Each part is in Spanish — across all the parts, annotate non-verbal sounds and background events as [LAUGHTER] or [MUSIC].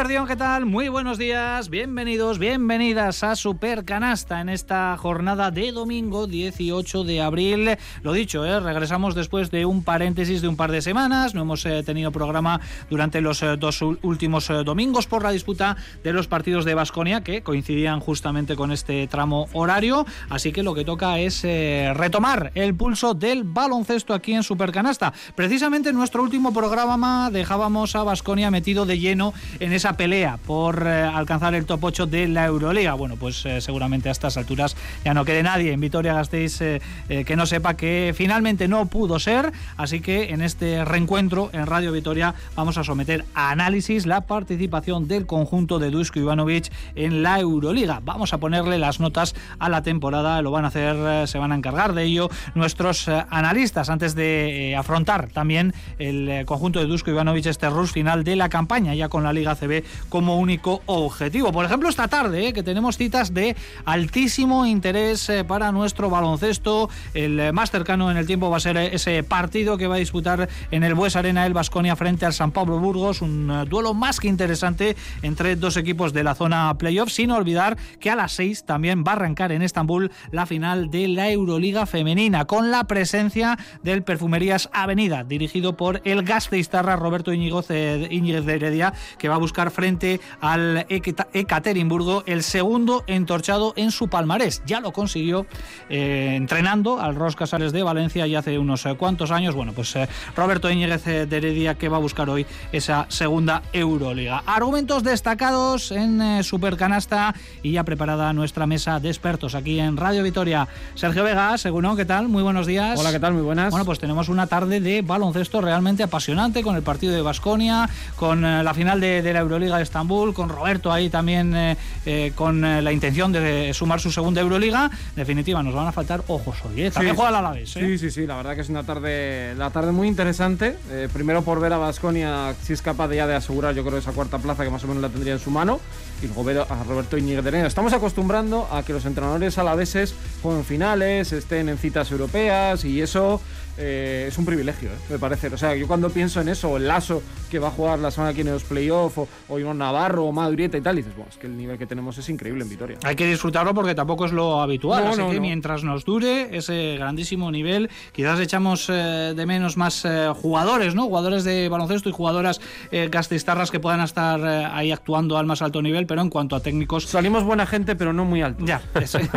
Eguardión, ¿qué tal? Muy buenos días, bienvenidos, bienvenidas a Super Canasta en esta jornada de domingo 18 de abril. Lo dicho, ¿eh? regresamos después de un paréntesis de un par de semanas. No hemos eh, tenido programa durante los eh, dos últimos domingos por la disputa de los partidos de Basconia que coincidían justamente con este tramo horario. Así que lo que toca es retomar el pulso del baloncesto aquí en Super Canasta. Precisamente en nuestro último programa dejábamos a Basconia metido de lleno en esa pelea por eh, alcanzar el top 8 de la Euroliga. Bueno, pues eh, seguramente a estas alturas ya no quede nadie en Vitoria Gasteiz eh, eh, que no sepa que finalmente no pudo ser. Así que en este reencuentro en Radio Vitoria vamos a someter a análisis la participación del conjunto de Dusko Ivanovic en la Euroliga. Vamos a ponerle las notas a la temporada, lo van a hacer, eh, se van a encargar de ello nuestros analistas antes de afrontar también el conjunto de Dusko Ivanovic este rush final de la campaña ya con la Liga CB como único objetivo. Por ejemplo, esta tarde eh, que tenemos citas de altísimo interés eh, para nuestro baloncesto. El eh, más cercano en el tiempo va a ser ese partido que va a disputar en el Bues Arena el Basconia frente al San Pablo Burgos, un duelo más que interesante entre dos equipos de la zona playoff, sin olvidar que a las 6 también va a arrancar en Estambul la final de la Euroliga femenina con la presencia del Perfumerías Avenida, dirigido por el Gasteiztarra Roberto Íñiguez de Heredia, que va a buscar frente al Ekaterimburgo el segundo entorchado en su palmarés. Ya lo consiguió eh, entrenando al Ros Casares de Valencia ya hace unos eh, cuantos años. Bueno, pues eh, Roberto Íñiguez de Heredia que va a buscar hoy esa segunda Euroliga. Argumentos destacados en Supercanasta y ya preparada nuestra mesa de expertos aquí en Radio Vitoria. Sergio Vega, según ¿qué tal? Muy buenos días. Hola, ¿qué tal? Muy buenas. Bueno, pues tenemos una tarde de baloncesto realmente apasionante con el partido de Basconia, con la final de, de la Euroliga de Estambul, con Roberto ahí también eh, eh, con eh, la intención de sumar su segunda Euroliga. En definitiva, nos van a faltar ojos hoy. ¿eh? También Sí. juega el Alavés. ¿eh? Sí, sí, sí, la verdad que es una tarde, la tarde muy interesante. Primero por ver a Basconia si es capaz de ya de asegurar, yo creo, esa cuarta plaza que más o menos la tendría en su mano. Y luego ver a Roberto Iñiguez de. Estamos acostumbrando a que los entrenadores alaveses jueguen finales, estén en citas europeas y eso eh, es un privilegio, eh, me parece. O sea, yo cuando pienso en eso, o el Lazo que va a jugar la semana aquí en los playoffs, o, o Iván Navarro, o Madurieta y tal, y dices, bueno, es que el nivel que tenemos es increíble en Vitoria. Hay que disfrutarlo porque tampoco es lo habitual. No, así no, que no. mientras nos dure ese grandísimo nivel, quizás echamos eh, de menos más jugadores, ¿no? Jugadores de baloncesto y jugadoras gasteiztarras que puedan estar ahí actuando al más alto nivel, pero en cuanto a técnicos, Salimos buena gente, pero no muy alto. ya. eso. [LAUGHS]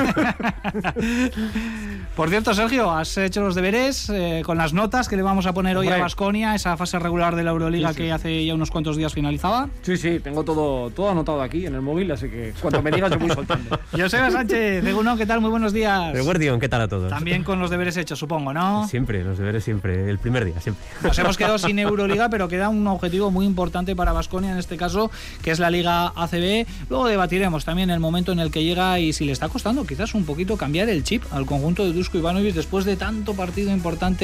Por cierto, Sergio, has hecho los deberes eh, con las notas que le vamos a poner hoy a. Basconia, esa fase regular de la Euroliga Sí, sí. que hace ya unos cuantos días finalizaba. Sí, sí, tengo todo, todo anotado aquí en el móvil, así que cuando me digas yo voy soltando. [LAUGHS] Joseba Sánchez, de Uno, ¿qué tal? Muy buenos días. Guardión, ¿qué tal a todos? También con los deberes hechos, supongo, ¿no? Siempre, los deberes siempre, el primer día, siempre. Nos hemos quedado sin [LAUGHS] Euroliga, pero queda un objetivo muy importante para Basconia en este caso, que es la Liga ACB. Luego debatiremos también el momento en el que llega y si le está costando quizás un poquito cambiar el chip al conjunto de Dusko Ivanovic después de tanto partido importante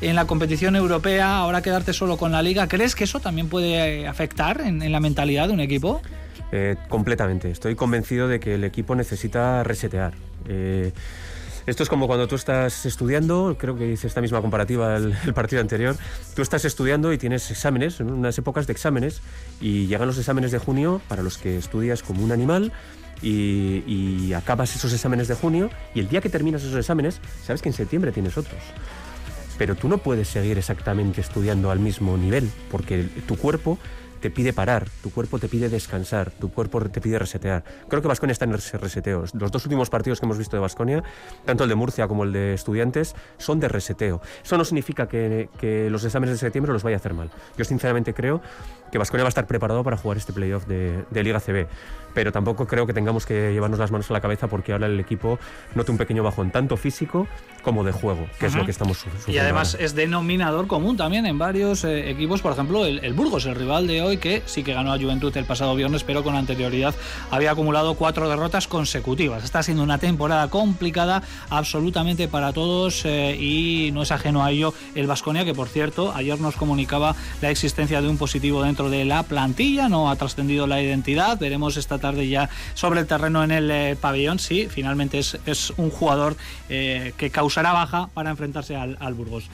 en la competición europea, ahora quedarte solo con la Liga. ¿Crees que eso también puede eh, afectar en, la mentalidad de un equipo? Eh, completamente. Estoy convencido de que el equipo necesita resetear. Eh, esto es como cuando tú estás estudiando, creo que hice esta misma comparativa el, partido anterior, tú estás estudiando y tienes exámenes, unas épocas de exámenes, y llegan los exámenes de junio para los que estudias como un animal, y, y acabas esos exámenes de junio, y el día que terminas esos exámenes, sabes que en septiembre tienes otros. Pero tú no puedes seguir exactamente estudiando al mismo nivel, porque tu cuerpo te pide parar, tu cuerpo te pide descansar, tu cuerpo te pide resetear. Creo que Vasconia está en ese reseteo. Los dos últimos partidos que hemos visto de Vasconia, tanto el de Murcia como el de Estudiantes, son de reseteo. Eso no significa que, que los exámenes de septiembre los vaya a hacer mal. Yo sinceramente creo que Vasconia va a estar preparado para jugar este playoff de, de Liga CB, pero tampoco creo que tengamos que llevarnos las manos a la cabeza porque ahora el equipo note un pequeño bajón, tanto físico como de juego, que es lo que estamos su- sufriendo. Y además ahora. es denominador común también en varios eh, equipos, por ejemplo el, el Burgos, el rival de hoy, que sí que ganó a Juventud el pasado viernes, pero con anterioridad había acumulado cuatro derrotas consecutivas. Está siendo una temporada complicada absolutamente para todos eh, y no es ajeno a ello el Vasconia, que por cierto ayer nos comunicaba la existencia de un positivo dentro de la plantilla, no ha trascendido la identidad, veremos esta tarde ya sobre el terreno en el eh, pabellón, sí, finalmente es, es un jugador eh, que causará baja para enfrentarse al, al Burgos.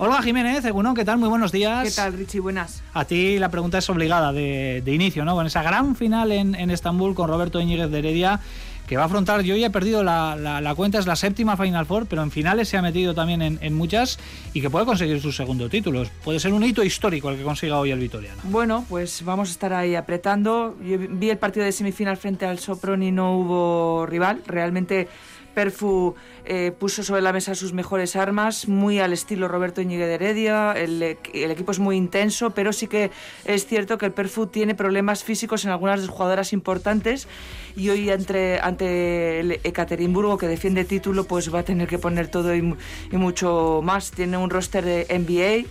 Olga Jiménez, Egunon, ¿qué tal? Muy buenos días. ¿Qué tal, Richie? Buenas. A ti la pregunta es obligada de, inicio, ¿no? Con esa gran final en, en Estambul con Roberto Íñiguez de Heredia que va a afrontar, yo ya he perdido la, cuenta, es la séptima Final Four, pero en finales se ha metido también en, muchas y que puede conseguir su segundo título. Puede ser un hito histórico el que consiga hoy el Vitoriano. Bueno, pues vamos a estar ahí apretando. Yo vi el partido de semifinal frente al Sopron y no hubo rival. Realmente Perfu eh, puso sobre la mesa sus mejores armas, muy al estilo Roberto Íñiguez de Heredia. El, equipo es muy intenso, pero sí que es cierto que el Perfu tiene problemas físicos en algunas jugadoras importantes y hoy entre, ante el Ekaterimburgo, que defiende título, pues va a tener que poner todo y, y mucho más. Tiene un roster de NBA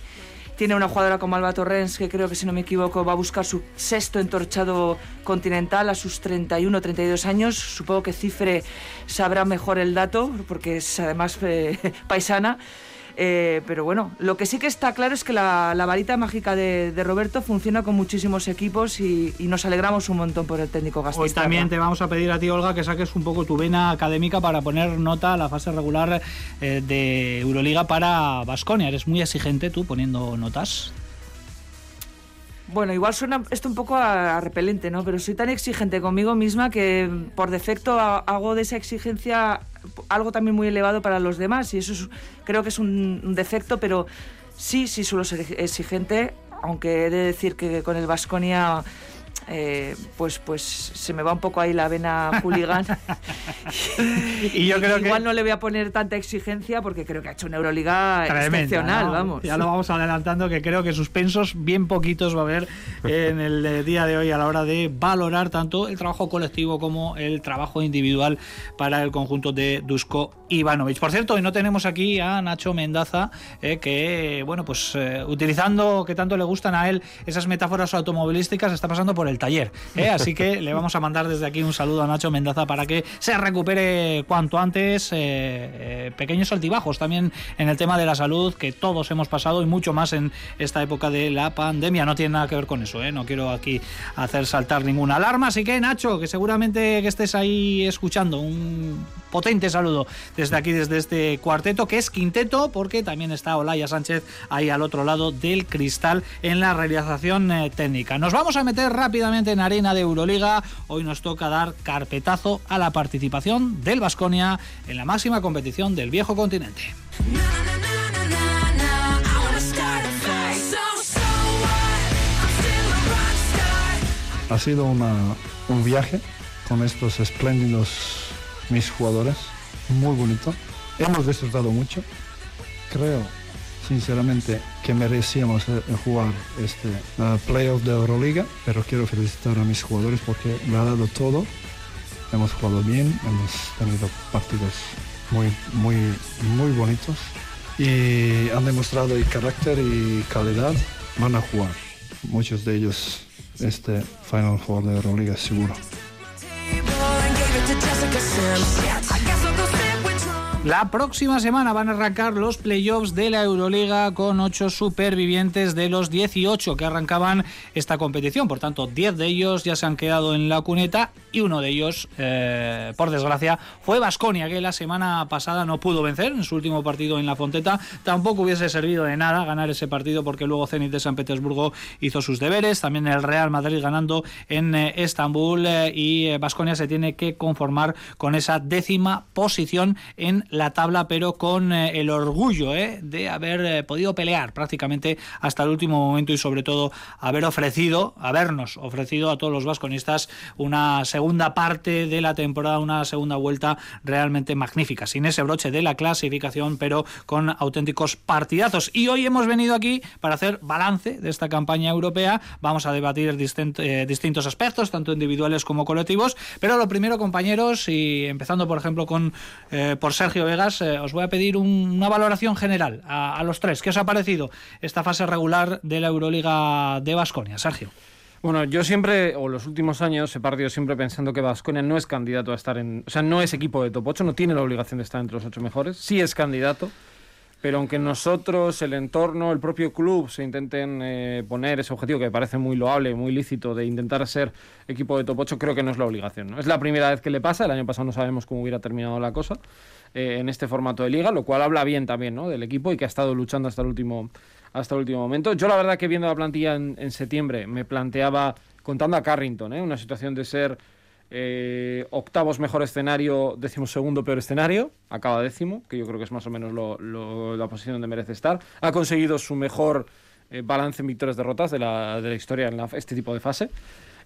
tiene una jugadora como Alba Torrens, que creo que si no me equivoco va a buscar su sexto entorchado continental a sus 31, 32 años. Supongo que Cifre sabrá mejor el dato, porque es además eh, [LAUGHS] paisana. Eh, pero bueno, lo que sí que está claro es que la, varita mágica de, Roberto funciona con muchísimos equipos y, nos alegramos un montón por el técnico Gastón. Hoy también te vamos a pedir a ti, Olga, que saques un poco tu vena académica para poner nota a la fase regular eh, de Euroliga para Basconia. Eres muy exigente tú poniendo notas. Bueno, igual suena esto un poco a, repelente, ¿no? Pero soy tan exigente conmigo misma que por defecto hago de esa exigencia algo también muy elevado para los demás y eso creo que es un, defecto, pero sí, sí suelo ser exigente, aunque he de decir que con el Vasconia eh, pues, pues se me va un poco ahí la vena hooligan. [LAUGHS] y yo creo Igual no le voy a poner tanta exigencia porque creo que ha hecho una Euroliga excepcional, vamos. Ya lo vamos adelantando que creo que suspensos bien poquitos va a haber en el día de hoy a la hora de valorar tanto el trabajo colectivo como el trabajo individual para el conjunto de Dusko Ivanovic. Por cierto, hoy no tenemos aquí a Nacho Mendaza, eh, que, bueno, pues eh, utilizando que tanto le gustan a él esas metáforas automovilísticas, está pasando por el taller. ¿eh? [LAUGHS] Así que le vamos a mandar desde aquí un saludo a Nacho Mendaza para que se recupere cuanto antes. Eh, eh, pequeños altibajos también en el tema de la salud que todos hemos pasado y mucho más en esta época de la pandemia. No tiene nada que ver con eso, no quiero aquí hacer saltar ninguna alarma. Así que Nacho, que seguramente que estés ahí escuchando, un potente saludo desde aquí, desde este cuarteto, que es quinteto, porque también está Olaya Sánchez ahí al otro lado del cristal en la realización técnica. Nos vamos a meter rápidamente en arena de Euroliga. Hoy nos toca dar carpetazo a la participación del Vasconia en la máxima competición del viejo continente. Ha sido un viaje con estos espléndidos mis jugadores, muy bonito. Hemos disfrutado mucho. Creo sinceramente que merecíamos eh, jugar este playoff de Euroliga, pero quiero felicitar a mis jugadores porque lo ha dado todo. Hemos jugado bien, hemos tenido partidos muy, muy, muy bonitos y han demostrado el carácter y calidad. Van a jugar muchos de ellos este Final Four de Euroliga seguro. gave it to Jessica Sims. I guess I'll go. La próxima semana van a arrancar los playoffs de la Euroliga con ocho supervivientes de los 18 que arrancaban esta competición. Por tanto, 10 de ellos ya se han quedado en la cuneta y uno de ellos, eh, por desgracia, fue Vasconia, que la semana pasada no pudo vencer en su último partido en la Fonteta. Tampoco hubiese servido de nada ganar ese partido porque luego Zenit de San Petersburgo hizo sus deberes. También el Real Madrid ganando en eh, Estambul eh, y Vasconia se tiene que conformar con esa décima posición en la tabla, pero con eh, el orgullo eh, de haber eh, podido pelear prácticamente hasta el último momento y sobre todo haber ofrecido, habernos ofrecido a todos los vasconistas una segunda parte de la temporada, una segunda vuelta realmente magnífica, sin ese broche de la clasificación, pero con auténticos partidazos. Y hoy hemos venido aquí para hacer balance de esta campaña europea. Vamos a debatir distintos aspectos, tanto individuales como colectivos. Pero lo primero, compañeros, y empezando por ejemplo con por Sergio Vegas, eh, os voy a pedir una valoración general a, los tres. ¿Qué os ha parecido esta fase regular de la Euroliga de Basconia, Sergio? Bueno, yo siempre, o los últimos años, he partido siempre pensando que Vasconia no es candidato a estar en. O sea, no es equipo de top 8, no tiene la obligación de estar entre los ocho mejores. Sí es candidato, pero aunque nosotros, el entorno, el propio club se intenten eh, poner ese objetivo que me parece muy loable, muy lícito, de intentar ser equipo de top 8, creo que no es la obligación. ¿no? Es la primera vez que le pasa, el año pasado no sabemos cómo hubiera terminado la cosa. Eh, en este formato de liga, lo cual habla bien también ¿no? del equipo y que ha estado luchando hasta el último, hasta el último momento. Yo la verdad que viendo la plantilla en, septiembre me planteaba, contando a Carrington, ¿eh? una situación de ser eh, octavos mejor escenario, décimo segundo peor escenario, acaba décimo, que yo creo que es más o menos la posición donde merece estar. Ha conseguido su mejor eh, balance en victorias-derrotas de la, de la historia en este tipo de fase.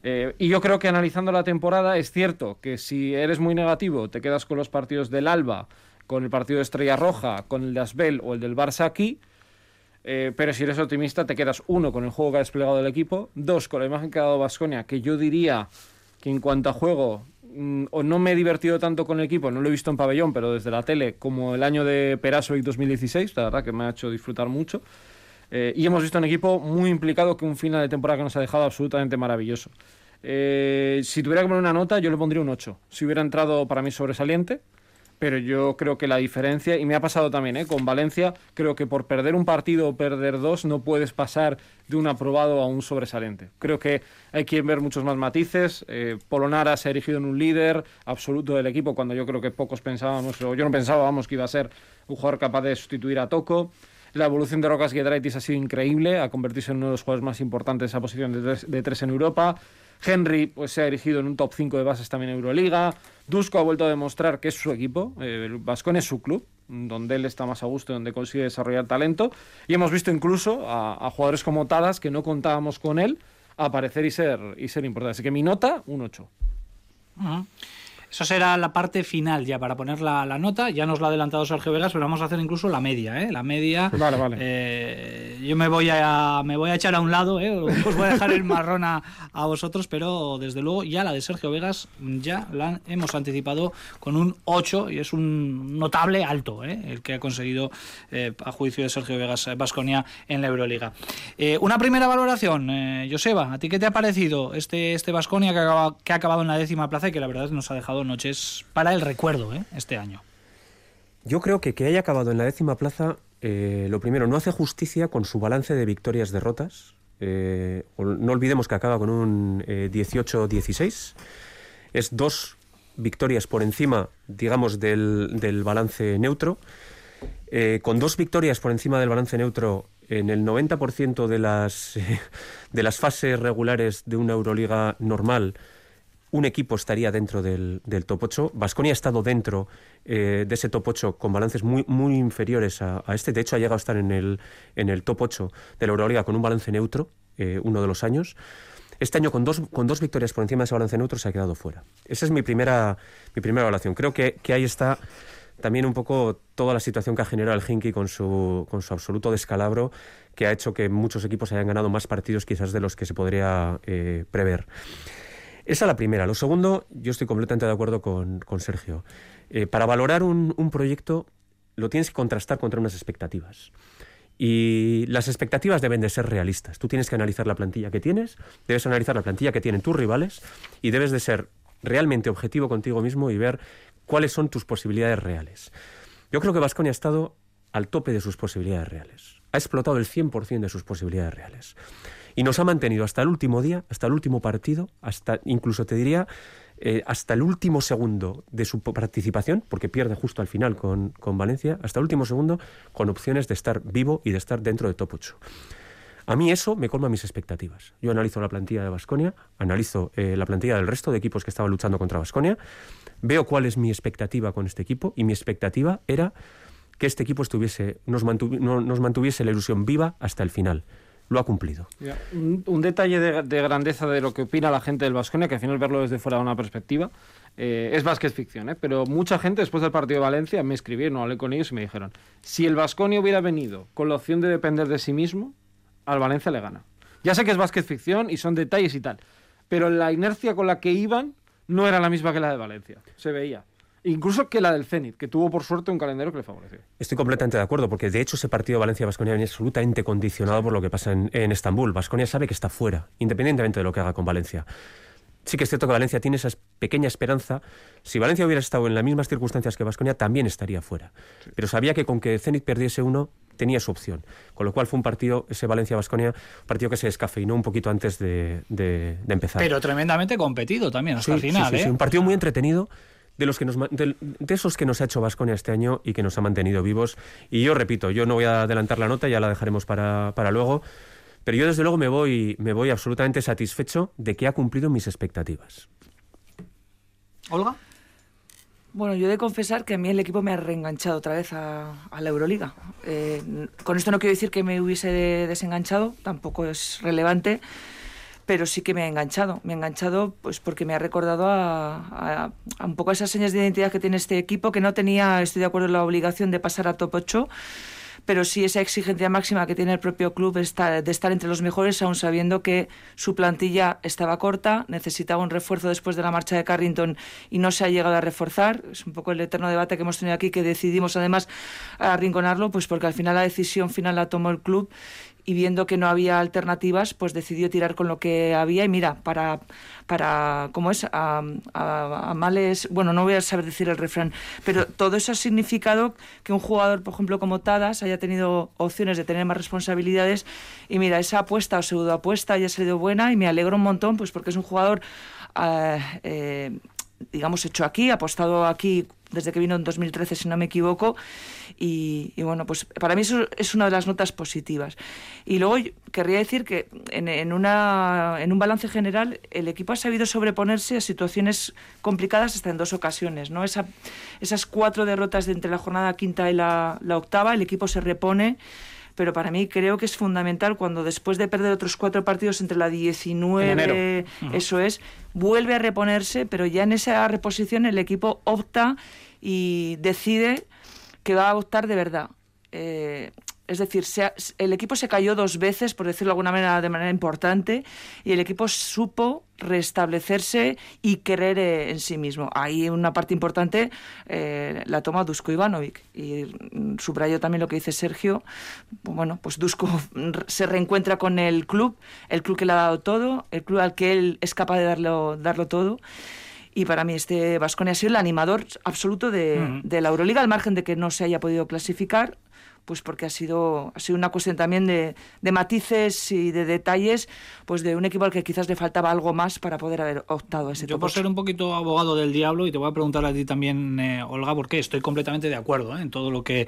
Eh, y yo creo que analizando la temporada es cierto que si eres muy negativo te quedas con los partidos del Alba, con el partido de Estrella Roja, con el de Asbel o el del Barça aquí, pero si eres optimista te quedas uno con el juego que ha desplegado el equipo, dos con la imagen que ha dado Vasconia, que yo diría que en cuanto a juego mm, o no me he divertido tanto con el equipo, no lo he visto en pabellón, pero desde la tele, como el año de Perasovic 2016, la verdad que me ha hecho disfrutar mucho. Eh, y hemos visto un equipo muy implicado que un final de temporada que nos ha dejado absolutamente maravilloso. Eh, si tuviera que poner una nota, yo le pondría un 8. Si hubiera entrado para mí sobresaliente, pero yo creo que la diferencia, y me ha pasado también ¿eh? con Valencia, creo que por perder un partido o perder dos no puedes pasar de un aprobado a un sobresaliente. Creo que hay que ver muchos más matices. Eh, Polonara se ha erigido en un líder absoluto del equipo cuando yo creo que pocos pensábamos, o yo no pensábamos que iba a ser un jugador capaz de sustituir a Toco. La evolución de Rocas Giedraitis ha sido increíble, ha convertirse en uno de los jugadores más importantes de esa posición de tres, en Europa. Henry pues, se ha erigido en un top 5 de bases también en Euroliga. Dusko ha vuelto a demostrar que es su equipo. Eh, el Vascon es su club, donde él está más a gusto, donde consigue desarrollar talento. Y hemos visto incluso a, jugadores como Tadas, que no contábamos con él, aparecer y ser, y ser importante. Así que mi nota, un 8. Eso será la parte final ya para poner la, nota. Ya nos lo ha adelantado Sergio Vegas, pero vamos a hacer incluso la media. ¿eh? La media. Vale, vale. Eh, yo me voy a me voy a echar a un lado, ¿eh? os voy a dejar el marrón a, vosotros, pero desde luego ya la de Sergio Vegas ya la hemos anticipado con un 8 y es un notable alto ¿eh? el que ha conseguido eh, a juicio de Sergio Vegas Vasconia en la Euroliga. una primera valoración, Joseba, ¿a ti qué te ha parecido este este Vasconia que, que ha acabado en la décima plaza y que la verdad nos ha dejado noches para el recuerdo ¿eh? este año. Yo creo que que haya acabado en la décima plaza, eh, lo primero, no hace justicia con su balance de victorias-derrotas. Eh, no olvidemos que acaba con un 18-16. Es dos victorias por encima, digamos, del, del balance neutro. con dos victorias por encima del balance neutro en el 90% de las, [LAUGHS] de las fases regulares de una Euroliga normal, un equipo estaría dentro del, top 8. Vasconia ha estado dentro eh, de ese top 8 con balances muy, muy inferiores a, este. De hecho, ha llegado a estar en el, en el top 8 de la Euroliga con un balance neutro eh, uno de los años. Este año, con dos, con dos victorias por encima de ese balance neutro, se ha quedado fuera. Esa es mi primera, mi primera evaluación. Creo que, que ahí está también un poco toda la situación que ha generado el Hinky con su, con su absoluto descalabro, que ha hecho que muchos equipos hayan ganado más partidos quizás de los que se podría eh, prever. Esa es la primera. Lo segundo, yo estoy completamente de acuerdo con, Sergio. Eh, para valorar un, proyecto lo tienes que contrastar contra unas expectativas. Y las expectativas deben de ser realistas. Tú tienes que analizar la plantilla que tienes, debes analizar la plantilla que tienen tus rivales y debes de ser realmente objetivo contigo mismo y ver cuáles son tus posibilidades reales. Yo creo que Vasconia ha estado al tope de sus posibilidades reales. Ha explotado el 100% de sus posibilidades reales y nos ha mantenido hasta el último día, hasta el último partido, hasta incluso te diría eh, hasta el último segundo de su participación, porque pierde justo al final con, con, Valencia, hasta el último segundo con opciones de estar vivo y de estar dentro de top 8. A mí eso me colma mis expectativas. Yo analizo la plantilla de Basconia, analizo eh, la plantilla del resto de equipos que estaban luchando contra Basconia, veo cuál es mi expectativa con este equipo y mi expectativa era que este equipo estuviese, nos, nos mantuviese la ilusión viva hasta el final lo ha cumplido. Un, detalle de, grandeza de lo que opina la gente del Vasconia, que al final verlo desde fuera de una perspectiva, eh, es más que ficción, ¿eh? pero mucha gente después del partido de Valencia me escribieron, hablé con ellos y me dijeron, si el Vasconia hubiera venido con la opción de depender de sí mismo, al Valencia le gana. Ya sé que es básquet ficción y son detalles y tal, pero la inercia con la que iban no era la misma que la de Valencia, se veía. Incluso que la del Zenit, que tuvo por suerte un calendario que le favoreció. Estoy completamente de acuerdo, porque de hecho ese partido Valencia-Vasconia viene absolutamente condicionado por lo que pasa en, Estambul. Vasconia sabe que está fuera, independientemente de lo que haga con Valencia. Sí que es cierto que Valencia tiene esa pequeña esperanza. Si Valencia hubiera estado en las mismas circunstancias que Vasconia, también estaría fuera. Pero sabía que con que Zenit perdiese uno, tenía su opción. Con lo cual fue un partido, ese Valencia-Vasconia, un partido que se descafeinó un poquito antes de, empezar. Pero tremendamente competido también hasta el final. Sí, ¿eh? un partido muy entretenido de, los que nos, de, esos que nos ha hecho Vasconia este año y que nos ha mantenido vivos. Y yo repito, yo no voy a adelantar la nota, ya la dejaremos para, para luego, pero yo desde luego me voy, me voy absolutamente satisfecho de que ha cumplido mis expectativas. Olga. Bueno, yo he de confesar que a mí el equipo me ha reenganchado otra vez a, la Euroliga. Eh, con esto no quiero decir que me hubiese desenganchado, tampoco es relevante, pero sí que me ha enganchado. Me ha enganchado pues porque me ha recordado a, un poco esas señas de identidad que tiene este equipo, que no tenía, estoy de acuerdo, la obligación de pasar a top 8 pero sí esa exigencia máxima que tiene el propio club de estar entre los mejores, aún sabiendo que su plantilla estaba corta, necesitaba un refuerzo después de la marcha de Carrington y no se ha llegado a reforzar. Es un poco el eterno debate que hemos tenido aquí, que decidimos además arrinconarlo, pues porque al final la decisión final la tomó el club y viendo que no había alternativas, pues decidió tirar con lo que había y mira, para, para ¿cómo es? A, males, bueno, no voy a saber decir el refrán, pero todo eso ha significado que un jugador, por ejemplo, como Tadas, haya tenido opciones de tener más responsabilidades y mira, esa apuesta o pseudo apuesta haya sido buena y me alegro un montón, pues porque es un jugador... Eh, digamos, hecho aquí, apostado aquí desde que vino en 2013, si no me equivoco. Y, bueno, pues para mí eso es una de las notas positivas. Y luego querría decir que en, una, en un balance general el equipo ha sabido sobreponerse a situaciones complicadas hasta en dos ocasiones. ¿no? Esa, esas cuatro derrotas de entre la jornada quinta y la, la octava, el equipo se repone pero para mí creo que es fundamental cuando después de perder otros cuatro partidos entre la 19, eso es, vuelve a reponerse, pero ya en esa reposición el equipo opta y decide que va a optar de verdad. Eh, es decir, el equipo se cayó dos veces, por decirlo de alguna manera, de manera importante, y el equipo supo restablecerse y creer en sí mismo. Ahí una parte importante eh, la toma Dusko Ivanovic. Y subrayo también lo que dice Sergio. Bueno, pues Dusko [LAUGHS] se reencuentra con el club, el club que le ha dado todo, el club al que él es capaz de darlo, darlo todo. Y para mí este Vasconia ha sido el animador absoluto de, de la Euroliga, al margen de que no se haya podido clasificar pues porque ha sido, ha sido una cuestión también de, de, matices y de detalles, pues de un equipo al que quizás le faltaba algo más para poder haber optado a ese Yo por ser un poquito abogado del diablo, y te voy a preguntar a ti también, eh, Olga, porque estoy completamente de acuerdo ¿eh? en todo lo que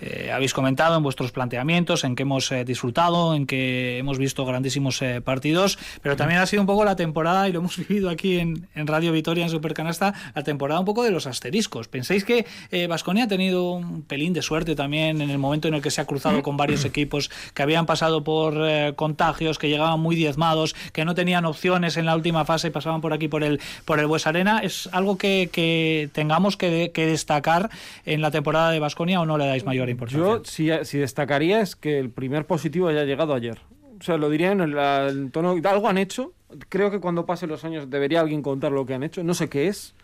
eh, habéis comentado, en vuestros planteamientos, en que hemos disfrutado, en que hemos visto grandísimos partidos, pero también ha sido un poco la temporada, y lo hemos [LAUGHS] vivido aquí en, en Radio Vitoria, en Supercanasta, la temporada un poco de los asteriscos. ¿Pensáis que Vasconia ha tenido un pelín de suerte también en el momento en el que se ha cruzado con varios equipos que habían pasado por eh, contagios, que llegaban muy diezmados, que no tenían opciones en la última fase y pasaban por aquí por el por el Bues Arena. ¿Es algo que, que tengamos que, destacar en la temporada de Basconia o no le dais mayor importancia? Yo si, si destacaría es que el primer positivo haya llegado ayer. O sea, lo diría en el, tono... Algo han hecho. Creo que cuando pasen los años debería alguien contar lo que han hecho. No sé qué es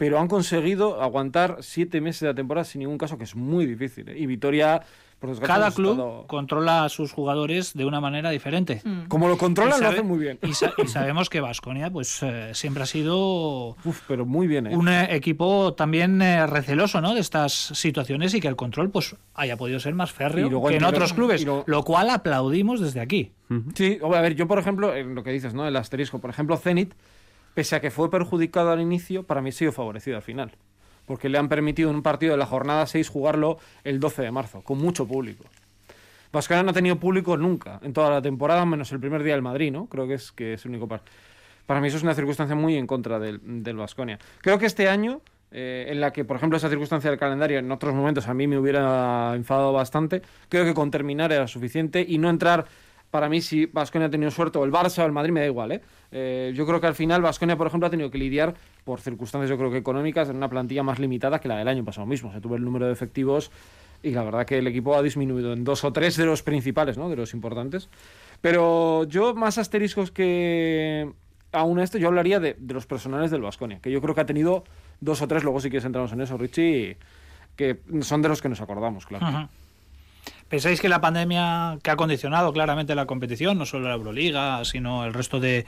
pero han conseguido aguantar siete meses de la temporada sin ningún caso, que es muy difícil. ¿eh? Y Vitoria, por Cada club controla a sus jugadores de una manera diferente. Mm. Como lo controlan, lo hacen muy bien. Y, sabemos que Vasconia pues, eh, siempre ha sido pero muy bien, ¿eh? un equipo también receloso ¿no? de estas situaciones y que el control pues, haya podido ser más férreo que en otros clubes, lo... cual aplaudimos desde aquí. Sí, a ver, yo por ejemplo, en lo que dices, ¿no? el asterisco, por ejemplo, Zenit pese a que fue perjudicado al inicio, para mí ha sido favorecido al final. Porque le han permitido en un partido de la jornada 6 jugarlo el 12 de marzo, con mucho público. Vasconia no ha tenido público nunca en toda la temporada, menos el primer día del Madrid, ¿no? Creo que es, que es el único par. Para mí eso es una circunstancia muy en contra del, Vasconia. Creo que este año, eh, en la que, por ejemplo, esa circunstancia del calendario en otros momentos a mí me hubiera enfadado bastante, creo que con terminar era suficiente y no entrar para mí si Vasconia ha tenido suerte o el Barça o el Madrid me da igual, ¿eh? Eh, yo creo que al final Vasconia, por ejemplo, ha tenido que lidiar por circunstancias yo creo que económicas en una plantilla más limitada que la del año pasado mismo. Se tuvo el número de efectivos y la verdad que el equipo ha disminuido en dos o tres de los principales, ¿no? De los importantes. Pero yo más asteriscos que aún esto, yo hablaría de, los personales del Vasconia, que yo creo que ha tenido dos o tres, luego si quieres entramos en eso, Richie, que son de los que nos acordamos, claro. ¿Pensáis que la pandemia que ha condicionado claramente la competición, no solo la Euroliga, sino el resto de,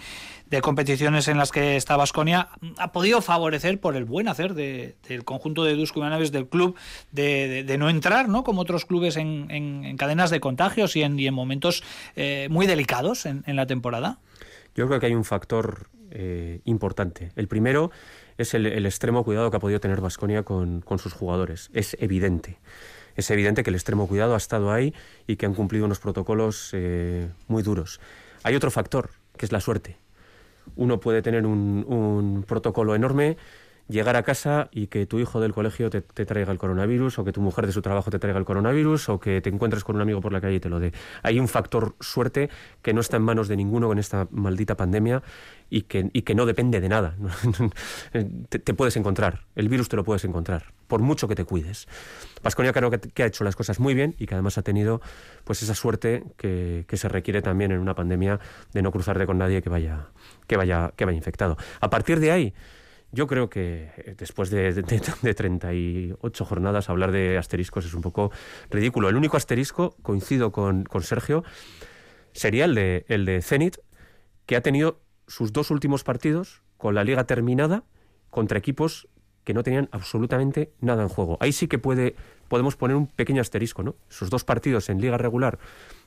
competiciones en las que está Basconia, ha podido favorecer por el buen hacer del conjunto de Dusko del club de, no entrar, ¿no? como otros clubes, en, cadenas de contagios y en, momentos eh, muy delicados en, la temporada? Yo creo que hay un factor eh, importante. El primero es el, extremo cuidado que ha podido tener Vasconia con, sus jugadores. Es evidente. Es evidente que el extremo cuidado ha estado ahí y que han cumplido unos protocolos eh, muy duros. Hay otro factor, que es la suerte. Uno puede tener un protocolo enorme, llegar a casa y que tu hijo del colegio te, traiga el coronavirus, o que tu mujer de su trabajo te traiga el coronavirus, o que te encuentres con un amigo por la calle y te lo dé. Hay un factor suerte que no está en manos de ninguno con esta maldita pandemia y que, y que no depende de nada. [LAUGHS] te, puedes encontrar, el virus te lo puedes encontrar, por mucho que te cuides. Pasconia creo que, ha hecho las cosas muy bien y que además ha tenido pues esa suerte que, que se requiere también en una pandemia de no cruzarte con nadie que vaya, que vaya, que vaya infectado. A partir de ahí, yo creo que eh, después de, de, 38 jornadas hablar de asteriscos es un poco ridículo. El único asterisco, coincido con, Sergio, sería el de, el de Zenit, que ha tenido sus dos últimos partidos con la liga terminada contra equipos que no tenían absolutamente nada en juego. Ahí sí que puede, podemos poner un pequeño asterisco, ¿no? Sus dos partidos en liga regular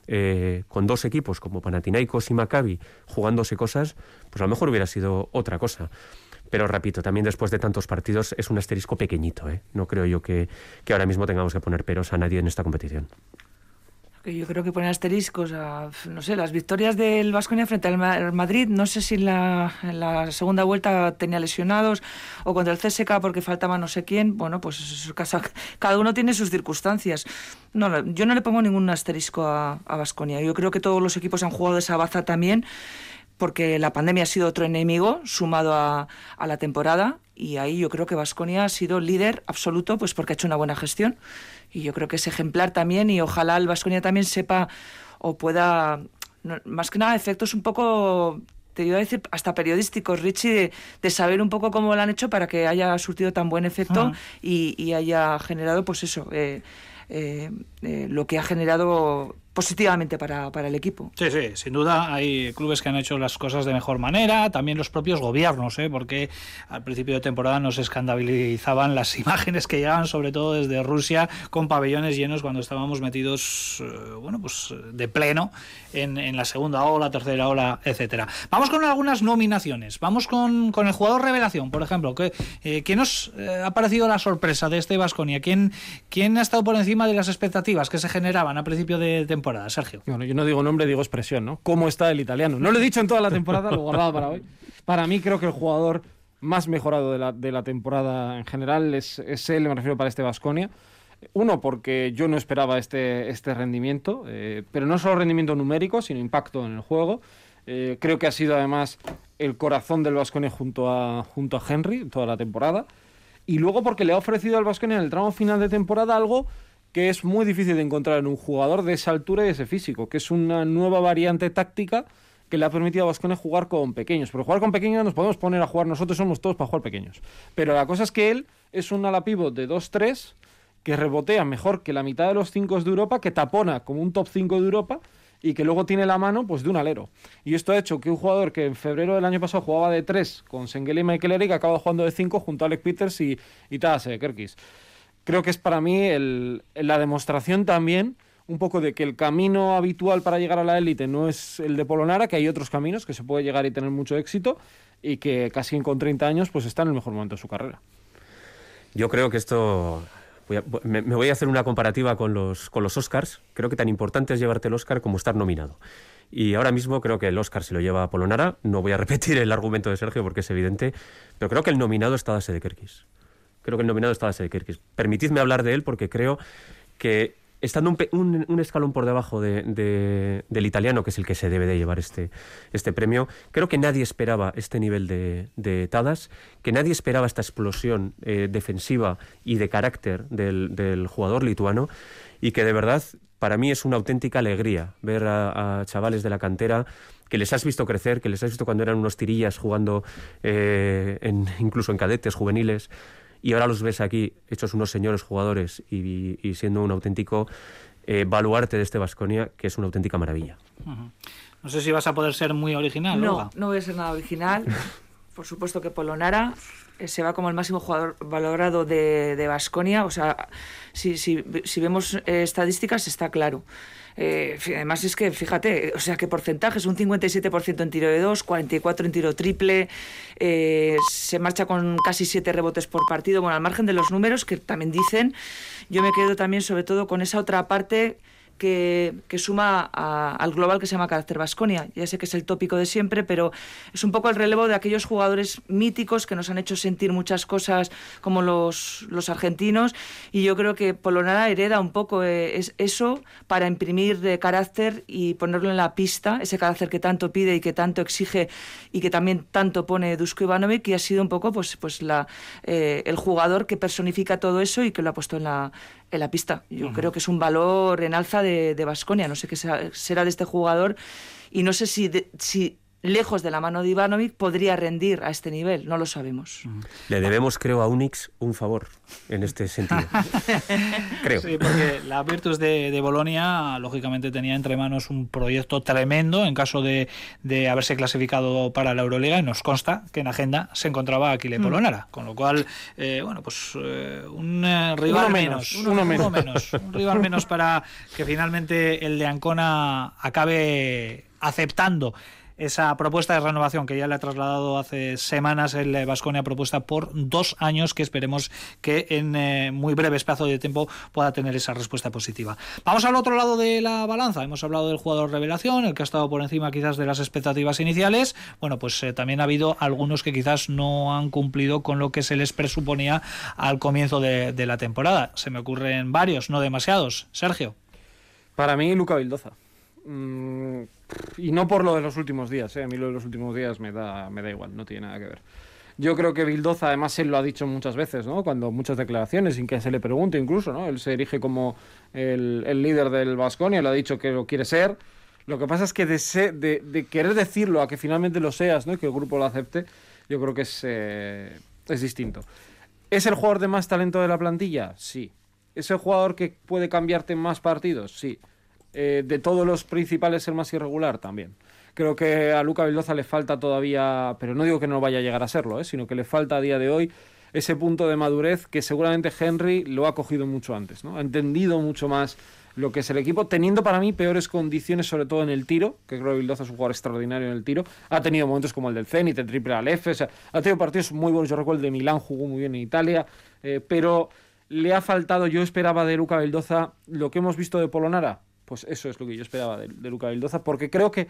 eh, con dos equipos como Panathinaikos y Maccabi jugándose cosas, pues a lo mejor hubiera sido otra cosa. Pero repito, también después de tantos partidos es un asterisco pequeñito. ¿eh? No creo yo que, que ahora mismo tengamos que poner peros a nadie en esta competición yo creo que poner asteriscos a, no sé, las victorias del Vasconia frente al Madrid, no sé si en la, en la, segunda vuelta tenía lesionados o contra el CSK porque faltaba no sé quién, bueno, pues [LAUGHS] cada uno tiene sus circunstancias. No, yo no le pongo ningún asterisco a Vasconia. Yo creo que todos los equipos han jugado esa baza también porque la pandemia ha sido otro enemigo sumado a, la temporada y ahí yo creo que Vasconia ha sido líder absoluto pues porque ha hecho una buena gestión y yo creo que es ejemplar también y ojalá el Vasconia también sepa o pueda más que nada efectos un poco te iba a decir hasta periodísticos, Richie, de, saber un poco cómo lo han hecho para que haya surtido tan buen efecto y, haya generado, pues eso, eh, eh, eh, lo que ha generado positivamente para, para, el equipo. Sí, sí, sin duda hay clubes que han hecho las cosas de mejor manera, también los propios gobiernos, ¿eh? porque al principio de temporada nos escandalizaban las [LAUGHS] imágenes que llegaban sobre todo desde Rusia con pabellones llenos cuando estábamos metidos, eh, bueno, pues de pleno en, en, la segunda ola, tercera ola, etcétera. Vamos con algunas nominaciones, vamos con, con el jugador revelación, por ejemplo, que, eh, ¿quién nos eh, ha parecido la sorpresa de este Vasconia? ¿Quién, ¿Quién ha estado por encima de las expectativas que se generaban a principio de temporada? Sergio. Bueno, yo no digo nombre, digo expresión, ¿no? ¿Cómo está el italiano? No lo he dicho en toda la temporada, lo he guardado para hoy. Para mí creo que el jugador más mejorado de la, de la temporada en general es, es, él, me refiero para este Vasconia. Uno, porque yo no esperaba este, este rendimiento, eh, pero no solo rendimiento numérico, sino impacto en el juego. Eh, creo que ha sido además el corazón del Vasconia junto a, junto a Henry toda la temporada. Y luego porque le ha ofrecido al Vasconia en el tramo final de temporada algo que es muy difícil de encontrar en un jugador de esa altura y de ese físico, que es una nueva variante táctica que le ha permitido a Vascones jugar con pequeños. Pero jugar con pequeños nos podemos poner a jugar, nosotros somos todos para jugar pequeños. Pero la cosa es que él es un ala pivot de 2-3 que rebotea mejor que la mitad de los 5 de Europa, que tapona como un top 5 de Europa y que luego tiene la mano pues de un alero. Y esto ha hecho que un jugador que en febrero del año pasado jugaba de 3 con Sengele y Michael Eric acaba jugando de 5 junto a Alex Peters y, y Tadase Kerkis creo que es para mí la demostración también un poco de que el camino habitual para llegar a la élite no es el de Polonara, que hay otros caminos que se puede llegar y tener mucho éxito y que casi con 30 años pues está en el mejor momento de su carrera. Yo creo que esto me, voy a hacer una comparativa con los, con los Oscars. Creo que tan importante es llevarte el Oscar como estar nominado. Y ahora mismo creo que el Oscar se lo lleva Polonara. No voy a [LAUGHS] repetir el argumento de Sergio porque es evidente, pero creo que el nominado está Dase de Kerkis. Creo que el nominado estaba Kirkis. Permitidme hablar de él porque creo que estando un, escalón por debajo del italiano, que es el que se debe de llevar este, este premio, creo que nadie esperaba este nivel de, Tadas, que nadie esperaba esta explosión eh, defensiva y de carácter del, jugador lituano, y que de verdad para mí es una auténtica alegría ver a, chavales de la cantera que les has visto crecer, que les has visto cuando eran unos tirillas jugando eh, incluso en cadetes juveniles, y ahora los ves aquí hechos unos señores jugadores y, siendo un auténtico eh, baluarte de este Vasconia, que es una auténtica maravilla. No sé si vas a poder ser muy original. No, no voy a ser nada original. [LAUGHS] Por supuesto que Polonara, eh, se va como el máximo jugador valorado de Vasconia. o sea, si, si, si vemos eh, estadísticas está claro. Eh, además es que, fíjate, o sea, qué porcentaje, es un 57% en tiro de dos, 44 en tiro triple, eh, se marcha con casi 7 rebotes por partido, bueno, al margen de los números que también dicen, yo me quedo también sobre todo con esa otra parte que, suma al global que se llama Carácter Vasconia. Ya sé que es el tópico de siempre, pero es un poco el relevo de aquellos jugadores míticos que nos han hecho sentir muchas cosas como los, los argentinos y yo creo que Polonara hereda un poco eh, es eso para imprimir de carácter y ponerlo en la pista, ese carácter que tanto pide y que tanto exige y que también tanto pone Dusko Ivanovic y ha sido un poco pues, pues la, eh, el jugador que personifica todo eso y que lo ha puesto en la, en la pista. Yo creo que es un valor en alza de Vasconia. no sé qué será de este jugador y no sé si, si lejos de la mano de Ivanovic, podría rendir a este nivel, no lo sabemos. Le debemos, creo, a Unix un favor en este sentido. [LAUGHS] creo. Sí, porque la Virtus de, de, Bolonia, lógicamente, tenía entre manos un proyecto tremendo en caso de, de, haberse clasificado para la Euroliga y nos consta que en agenda se encontraba Aquile mm. Polonara, con lo cual, eh, bueno, pues eh, un eh, rival menos, uno, menos, un rival menos para que finalmente el de Ancona acabe aceptando esa propuesta de renovación que ya le ha trasladado hace semanas el Vasconia propuesta por dos años que esperemos que en eh, muy breve espacio de tiempo pueda tener esa respuesta positiva. Vamos al otro lado de la balanza. Hemos hablado del jugador revelación, el que ha estado por encima quizás de las expectativas iniciales. Bueno, pues eh, también ha habido algunos que quizás no han cumplido con lo que se les presuponía al comienzo de, la temporada. Se me ocurren varios, no demasiados. Sergio. Para mí, Luca Vildoza. Mm, y no por lo de los últimos días, ¿eh? a mí lo de los últimos días me da, me da igual, no tiene nada que ver. Yo creo que Bildoza, además, él lo ha dicho muchas veces, ¿no? Cuando muchas declaraciones, sin que se le pregunte incluso, ¿no? Él se erige como el, líder del Vasconia, lo ha dicho que lo quiere ser. Lo que pasa es que de, querer decirlo a que finalmente lo seas, ¿no? Y que el grupo lo acepte, yo creo que es, eh, es distinto. ¿Es el jugador de más talento de la plantilla? Sí. ¿Es el jugador que puede cambiarte más partidos? Sí. Eh, de todos los principales el más irregular también. Creo que a Luca Vildoza le falta todavía, pero no digo que no vaya a llegar a serlo, ¿eh? sino que le falta a día de hoy ese punto de madurez que seguramente Henry lo ha cogido mucho antes, ¿no? Ha entendido mucho más lo que es el equipo, teniendo para mí peores condiciones, sobre todo en el tiro, que creo que Vildoza es un jugador extraordinario en el tiro. Ha tenido momentos como el del Zenit, el triple Aleph, o sea, ha tenido partidos muy buenos. Yo recuerdo el de Milán, jugó muy bien en Italia, eh, pero le ha faltado, yo esperaba de Luca Vildoza lo que hemos visto de Polonara, pues eso es lo que yo esperaba de, Luca Vildoza, porque creo que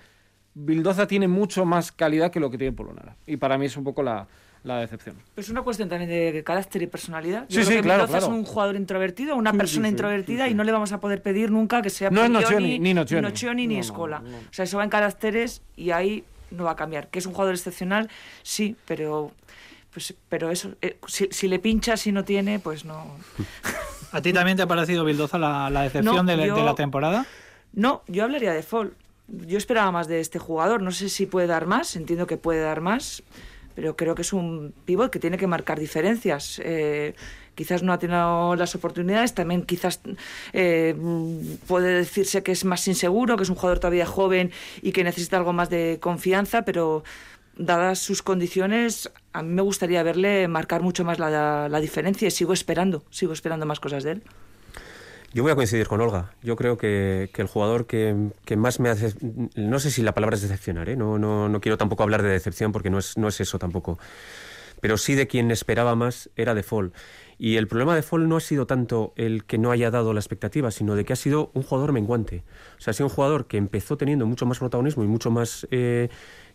Vildoza tiene mucho más calidad que lo que tiene Polonara. Y para mí es un poco la, decepción. es una cuestión también de carácter y personalidad. Yo sí, creo que Vildoza es un jugador introvertido, una persona introvertida y no le vamos a poder pedir nunca que sea no Nocioni, ni Nocioni, ni, Escola. O sea, eso va en caracteres y ahí no va a cambiar. Que es un jugador excepcional, sí, pero pues, pero eso, eh, si, le pincha, si no tiene, pues no. [LAUGHS] ¿A ti también te ha parecido Bildoza la, decepción de, la temporada? No, yo hablaría de Fall. Yo esperaba más de este jugador. No sé si puede dar más, entiendo que puede dar más, pero creo que es un pivot que tiene que marcar diferencias. Eh, quizás no ha tenido las oportunidades, también quizás eh, puede decirse que es más inseguro, que es un jugador todavía joven y que necesita algo más de confianza, pero dadas sus condiciones, a mí me gustaría verle marcar mucho más la, la, diferencia y sigo esperando, sigo esperando más cosas de él. Yo voy a coincidir con Olga. Yo creo que, que el jugador que, que, más me hace... No sé si la palabra es decepcionar, ¿eh? no, no, no quiero tampoco hablar de decepción porque no es, no es eso tampoco. Pero sí de quien esperaba más era de Fall. Y el problema de Fall no ha sido tanto el que no haya dado la expectativa, sino de que ha sido un jugador menguante. O sea, ha sido un jugador que empezó teniendo mucho más protagonismo y mucho más... Eh,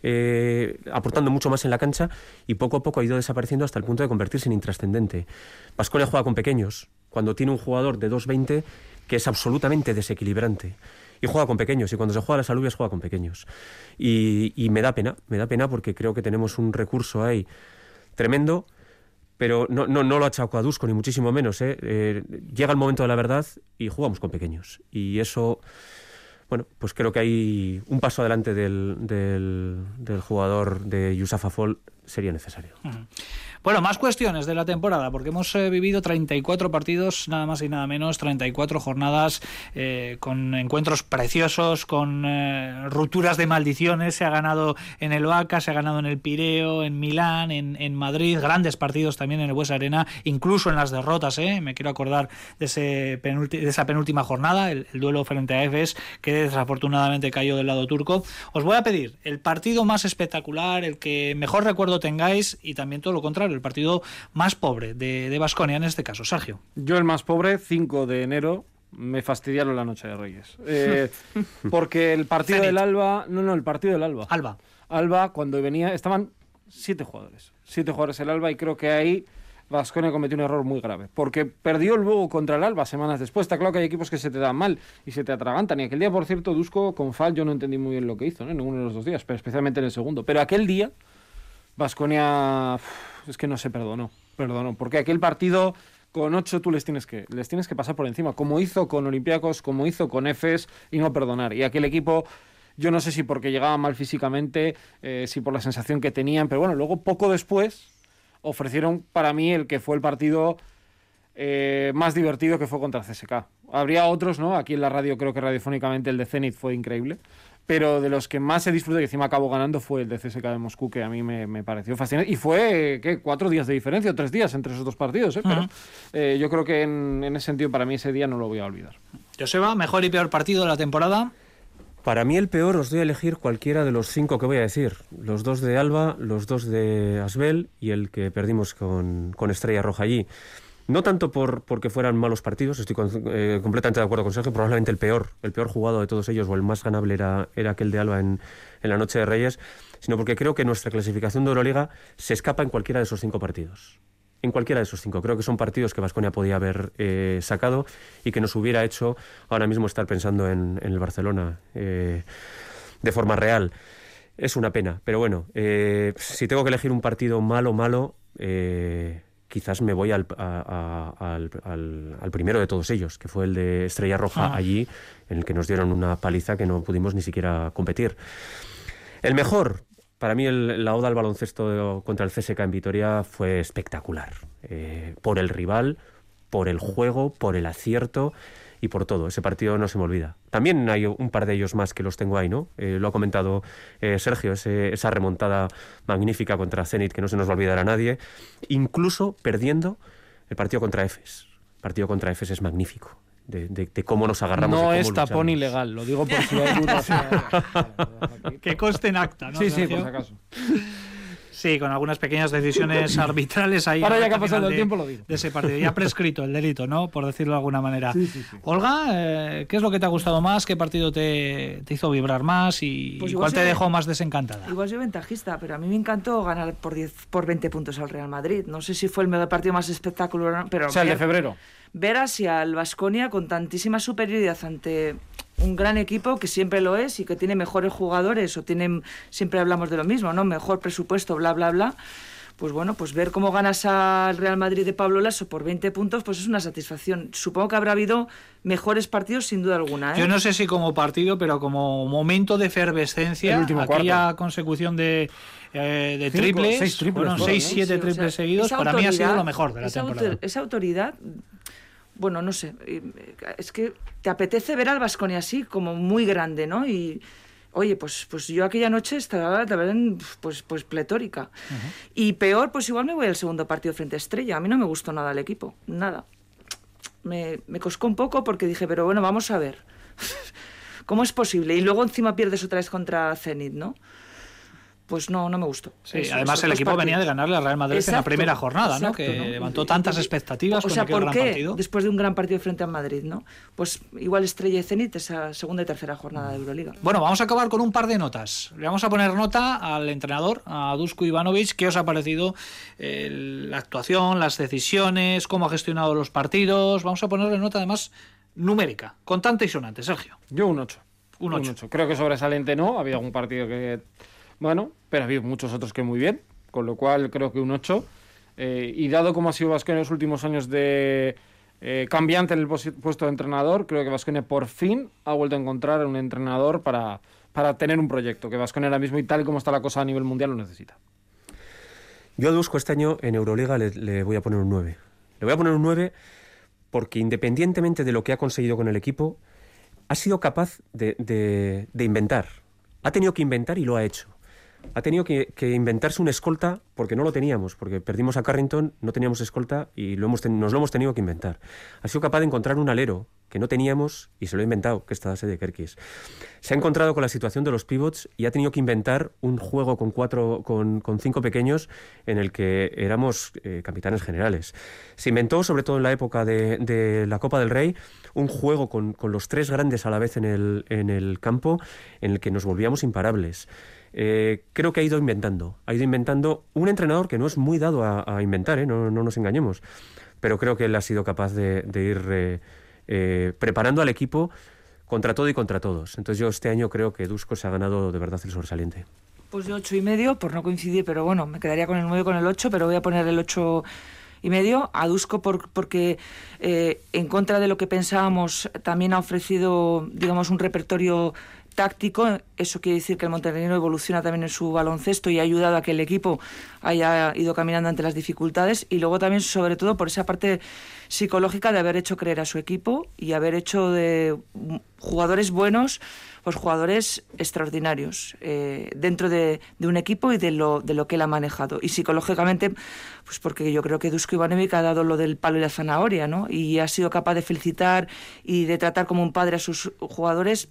eh, aportando mucho más en la cancha y poco a poco ha ido desapareciendo hasta el punto de convertirse en intrascendente. Pasconia juega con pequeños, cuando tiene un jugador de 2.20 que es absolutamente desequilibrante. Y juega con pequeños, y cuando se juega a las alubias juega con pequeños. Y, me da pena, me da pena porque creo que tenemos un recurso ahí tremendo, pero no, no, no lo achacó a ni muchísimo menos. ¿eh? Eh, llega el momento de la verdad y jugamos con pequeños. Y eso bueno, pues creo que hay un paso adelante del, del, jugador de Yusafa Fall sería necesario. Bueno, más cuestiones de la temporada, porque hemos eh, vivido 34 partidos, nada más y nada menos, 34 jornadas eh, con encuentros preciosos, con eh, rupturas de maldiciones. Se ha ganado en el Vaca, se ha ganado en el Pireo, en Milán, en, Madrid, grandes partidos también en el Buesa Arena, incluso en las derrotas. Me quiero acordar de, ese de esa penúltima jornada, el, duelo frente a Efes, que desafortunadamente cayó del lado turco. Os voy a pedir el partido más espectacular, el que mejor recuerdo tengáis y también todo lo contrario el partido más pobre de Vasconia en este caso. Sergio. Yo el más pobre, 5 de enero, me fastidiaron la noche de Reyes. Eh, [LAUGHS] porque el partido del Alba. No, no, el partido del Alba. Alba. Alba, cuando venía. Estaban siete jugadores. Siete jugadores el Alba y creo que ahí. Vasconia cometió un error muy grave, porque perdió luego contra el Alba semanas después. Está claro que hay equipos que se te dan mal y se te atragantan. Y aquel día, por cierto, Dusko con Fal, yo no entendí muy bien lo que hizo, ¿no? en ninguno de los dos días, pero especialmente en el segundo. Pero aquel día, Vasconia es que no se perdonó, perdonó, porque aquel partido con ocho tú les tienes que les tienes que pasar por encima, como hizo con Olympiacos, como hizo con Efes y no perdonar. Y aquel equipo yo no sé si porque llegaba mal físicamente, eh, si por la sensación que tenían, pero bueno, luego poco después ofrecieron para mí el que fue el partido eh, más divertido que fue contra CSK. Habría otros, ¿no? Aquí en la radio creo que radiofónicamente el de Zenit fue increíble pero de los que más se disfrutó y encima acabó ganando fue el de CSK de Moscú, que a mí me, pareció fascinante. Y fue, ¿qué? Cuatro días de diferencia, o tres días entre esos dos partidos, ¿eh? Pero eh, yo creo que en, ese sentido, para mí ese día no lo voy a olvidar. Joseba, mejor y peor partido de la temporada. Para mí el peor os doy a elegir cualquiera de los cinco que voy a decir. Los dos de Alba, los dos de Asbel y el que perdimos con, con Estrella Roja allí. No tanto por porque fueran malos partidos, estoy eh, completamente de acuerdo con Sergio, probablemente el peor, el peor jugado de todos ellos o el más ganable era, era aquel de Alba en, en la noche de Reyes, sino porque creo que nuestra clasificación de Euroliga se escapa en cualquiera de esos cinco partidos. En cualquiera de esos cinco. Creo que son partidos que Vasconia podía haber eh, sacado y que nos hubiera hecho ahora mismo estar pensando en, el Barcelona eh, de forma real. Es una pena, pero bueno, si tengo que elegir un partido malo, malo, quizás me voy al, al, primero de todos ellos, que fue el de Estrella Roja ah. allí, en el que nos dieron una paliza que no pudimos ni siquiera competir. El mejor, para mí el, la oda al baloncesto contra el CSK en Vitoria fue espectacular, eh, por el rival, por el juego, por el acierto y por todo. Ese partido no se me olvida. También hay un par de ellos más que los tengo ahí, ¿no? Eh, lo ha comentado eh, Sergio, esa remontada magnífica contra Zenit que no se nos va a olvidar a nadie, incluso perdiendo el partido contra Efes. El partido contra Efes es magnífico. De, cómo nos agarramos. No es tapón ilegal, lo digo por si hay [LAUGHS] dudas. que conste en acta, ¿no? Sí, sí, por si acaso. [LAUGHS] Sí, con algunas pequeñas decisiones [LAUGHS] arbitrales ahí. Ahora ya que ha pasado el tiempo lo digo. De ese partido. Ya prescrito el delito, ¿no? Por decirlo de alguna manera. Olga, eh, ¿qué es lo que te ha gustado más? ¿Qué partido te, hizo vibrar más? ¿Y pues cuál te dejó más desencantada? Igual soy ventajista, pero a mí me encantó ganar por, 10, por 20 puntos al Real Madrid. No sé si fue el mejor partido más espectacular, pero... O sea, el de febrero. Ver así al Vasconia con tantísima superioridad ante un gran equipo que siempre lo es y que tiene mejores jugadores o tienen, siempre hablamos de lo mismo, ¿no? Mejor presupuesto, bla, bla, bla. Pues bueno, pues ver cómo ganas al Real Madrid de Pablo Lasso por 20 puntos, pues es una satisfacción. Supongo que habrá habido mejores partidos sin duda alguna. ¿eh? Yo no sé si como partido, pero como momento de efervescencia, aquella consecución de, eh, de triples, seis triples, seis, siete triples seguidos, para mí ha sido lo mejor de la temporada. esa autoridad bueno, no sé, es que te apetece ver al Vasconia así, como muy grande, ¿no? Y, oye, pues, pues yo aquella noche estaba también pues, pues pletórica. Y peor, pues igual me voy al segundo partido frente a Estrella. A mí no me gustó nada el equipo, nada. Me, me coscó un poco porque dije, pero bueno, vamos a ver. [LAUGHS] ¿Cómo es posible? Y luego encima pierdes otra vez contra Zenit, ¿no? Pues no, no me gustó. Sí, además el equipo venía de ganarle al Real Madrid en la primera jornada, ¿no? Que levantó tantas expectativas. O sea, ¿por qué? Después de un gran partido frente a Madrid, ¿no? Pues igual Estrella y Zenit esa segunda y tercera jornada de Euroliga. Bueno, vamos a acabar con un par de notas. Le vamos a poner nota al entrenador, a Dusko Ivanovic, qué os ha parecido la actuación, las decisiones, cómo ha gestionado los partidos. Vamos a ponerle nota además numérica, contante y sonante. Sergio. Yo un 8. Un 8. Creo que sobresaliente no. Había algún partido que bueno, pero ha habido muchos otros que muy bien, con lo cual creo que un 8. Eh, y dado como ha sido Vasconia en los últimos años de eh, cambiante en el puesto de entrenador, creo que Vasconia por fin ha vuelto a encontrar un entrenador para, para tener un proyecto, que Vasconia ahora mismo y tal como está la cosa a nivel mundial lo necesita. Yo a Dusko este año en Euroliga le, voy a poner un 9. Le voy a poner un 9 porque independientemente de lo que ha conseguido con el equipo, ha sido capaz de- de inventar. Ha tenido que inventar y lo ha hecho. Ha tenido que, que inventarse una escolta porque no lo teníamos, porque perdimos a Carrington, no teníamos escolta y lo hemos nos lo hemos tenido que inventar. Ha sido capaz de encontrar un alero que no teníamos y se lo ha inventado, que es Tadase de Kerkis. Se ha encontrado con la situación de los pivots y ha tenido que inventar un juego con cuatro, con, con cinco pequeños en el que éramos eh, capitanes generales. Se inventó, sobre todo en la época de, la Copa del Rey, un juego con, los tres grandes a la vez en el campo en el que nos volvíamos imparables. Eh, creo que ha ido inventando, ha ido inventando un entrenador que no es muy dado a, inventar, ¿eh? no, no nos engañemos, pero creo que él ha sido capaz de, ir eh, eh, preparando al equipo contra todo y contra todos. Entonces yo este año creo que Dusko se ha ganado de verdad el sobresaliente. Pues de ocho y medio, por no coincidir, pero bueno, me quedaría con el 9 con el 8, pero voy a poner el 8 y medio a Dusko por- porque en contra de lo que pensábamos también ha ofrecido, digamos, un repertorio táctico. Eso quiere decir que el Montenegro evoluciona también en su baloncesto y ha ayudado a que el equipo haya ido caminando ante las dificultades y luego también, sobre todo, por esa parte psicológica de haber hecho creer a su equipo y haber hecho de jugadores buenos, pues jugadores extraordinarios eh, dentro de, de un equipo y de lo, de lo que él ha manejado. Y psicológicamente, pues porque yo creo que Dusko Ivanovic ha dado lo del palo y la zanahoria, ¿no? Y ha sido capaz de felicitar y de tratar como un padre a sus jugadores.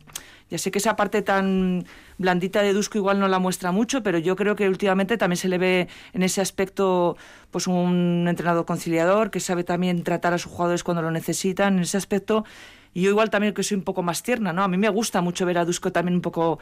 Ya sé que esa parte tan blandita de Dusko igual no la muestra mucho, pero yo creo que últimamente también se le ve en ese aspecto pues un entrenador conciliador que sabe también tratar a sus jugadores cuando lo necesitan. En ese aspecto, y yo igual también que soy un poco más tierna, ¿no? A mí me gusta mucho ver a Dusko también un poco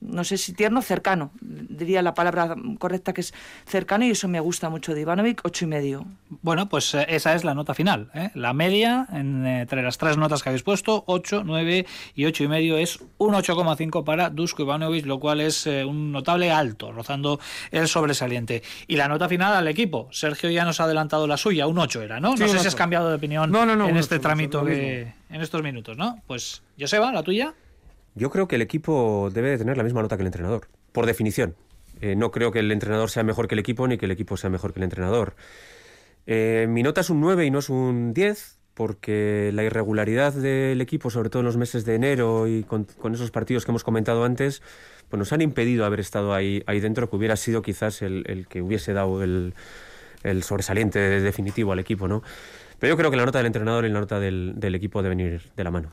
no sé si tierno, cercano. Diría la palabra correcta que es cercano y eso me gusta mucho de Ivanovic, ocho y medio. Bueno, pues eh, esa es la nota final. ¿eh? La media en, eh, entre las tres notas que habéis puesto, 8, 9 y 8 y medio, es un 8,5 para Dusko Ivanovic, lo cual es eh, un notable alto, rozando el sobresaliente. Y la nota final al equipo. Sergio ya nos ha adelantado la suya, un 8 era, ¿no? Sí, no sé si has ocho. cambiado de opinión No, no, no, en este ocho, trámite ocho, que- en estos minutos, ¿no? Pues, Joseba, la tuya. Yo creo que el equipo debe de tener la misma nota que el entrenador, por definición. Eh, no creo que el entrenador sea mejor que el equipo ni que el equipo sea mejor que el entrenador. Eh, mi nota es un 9 y no es un 10 porque la irregularidad del equipo, sobre todo en los meses de enero y con, con esos partidos que hemos comentado antes, pues nos han impedido haber estado ahí, ahí dentro, que hubiera sido quizás el, el que hubiese dado el, el sobresaliente definitivo al equipo, ¿no? Pero yo creo que la nota del entrenador y la nota del, del equipo deben ir de la mano.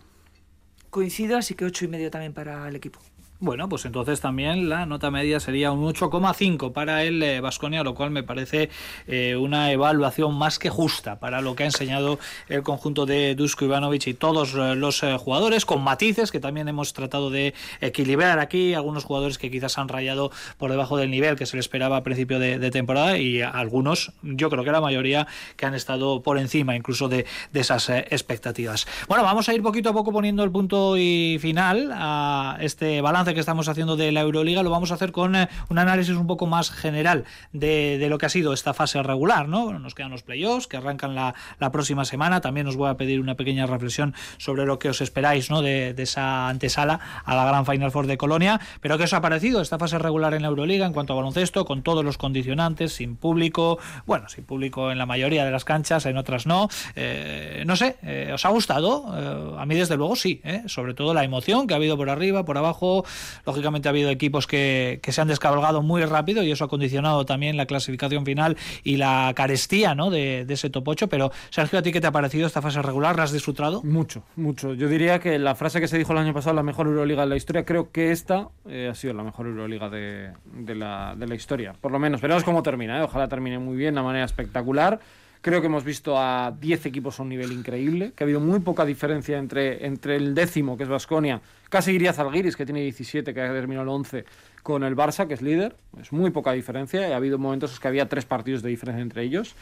Coincido, así que ocho y medio también para el equipo. Bueno, pues entonces también la nota media sería un 8,5 para el Vasconia, lo cual me parece eh, una evaluación más que justa para lo que ha enseñado el conjunto de Dusko Ivanovic y todos eh, los eh, jugadores, con matices que también hemos tratado de equilibrar aquí, algunos jugadores que quizás han rayado por debajo del nivel que se le esperaba a principio de, temporada y algunos, yo creo que la mayoría, que han estado por encima incluso de, esas eh, expectativas. Bueno, vamos a ir poquito a poco poniendo el punto y final a este balance que estamos haciendo de la Euroliga. Lo vamos a hacer con eh, un análisis un poco más general de, lo que ha sido esta fase regular. ¿no? Bueno, nos quedan los playoffs que arrancan la, próxima semana. También os voy a pedir una pequeña reflexión sobre lo que os esperáis ¿no? de, esa antesala a la gran Final Four de Colonia. Pero ¿qué os ha parecido esta fase regular en la Euroliga en cuanto a baloncesto? Con todos los condicionantes, sin público. Bueno, sin público en la mayoría de las canchas, en otras no. Eh, no sé, eh, ¿os ha gustado? A mí desde luego sí. Sobre todo la emoción que ha habido por arriba, por abajo. Lógicamente ha habido equipos que, que, se han descabalgado muy rápido y eso ha condicionado también la clasificación final y la carestía ¿no? de, de, ese top 8. Pero, Sergio, ¿a ti qué te ha parecido esta fase regular? ¿La has disfrutado? Mucho, mucho. Yo diría que la frase que se dijo el año pasado, la mejor Euroliga de la historia, creo que esta eh, ha sido la mejor Euroliga de, de, la, de, la, historia. Por lo menos, veremos cómo termina. ¿eh? Ojalá termine muy bien, de manera espectacular. Creo que hemos visto a 10 equipos a un nivel increíble, que ha habido muy poca diferencia entre, entre el décimo, que es Basconia, casi iría Zalgiris, que tiene 17, que ha terminado el 11, con el Barça, que es líder. Es muy poca diferencia, ha habido momentos en que había tres partidos de diferencia entre ellos.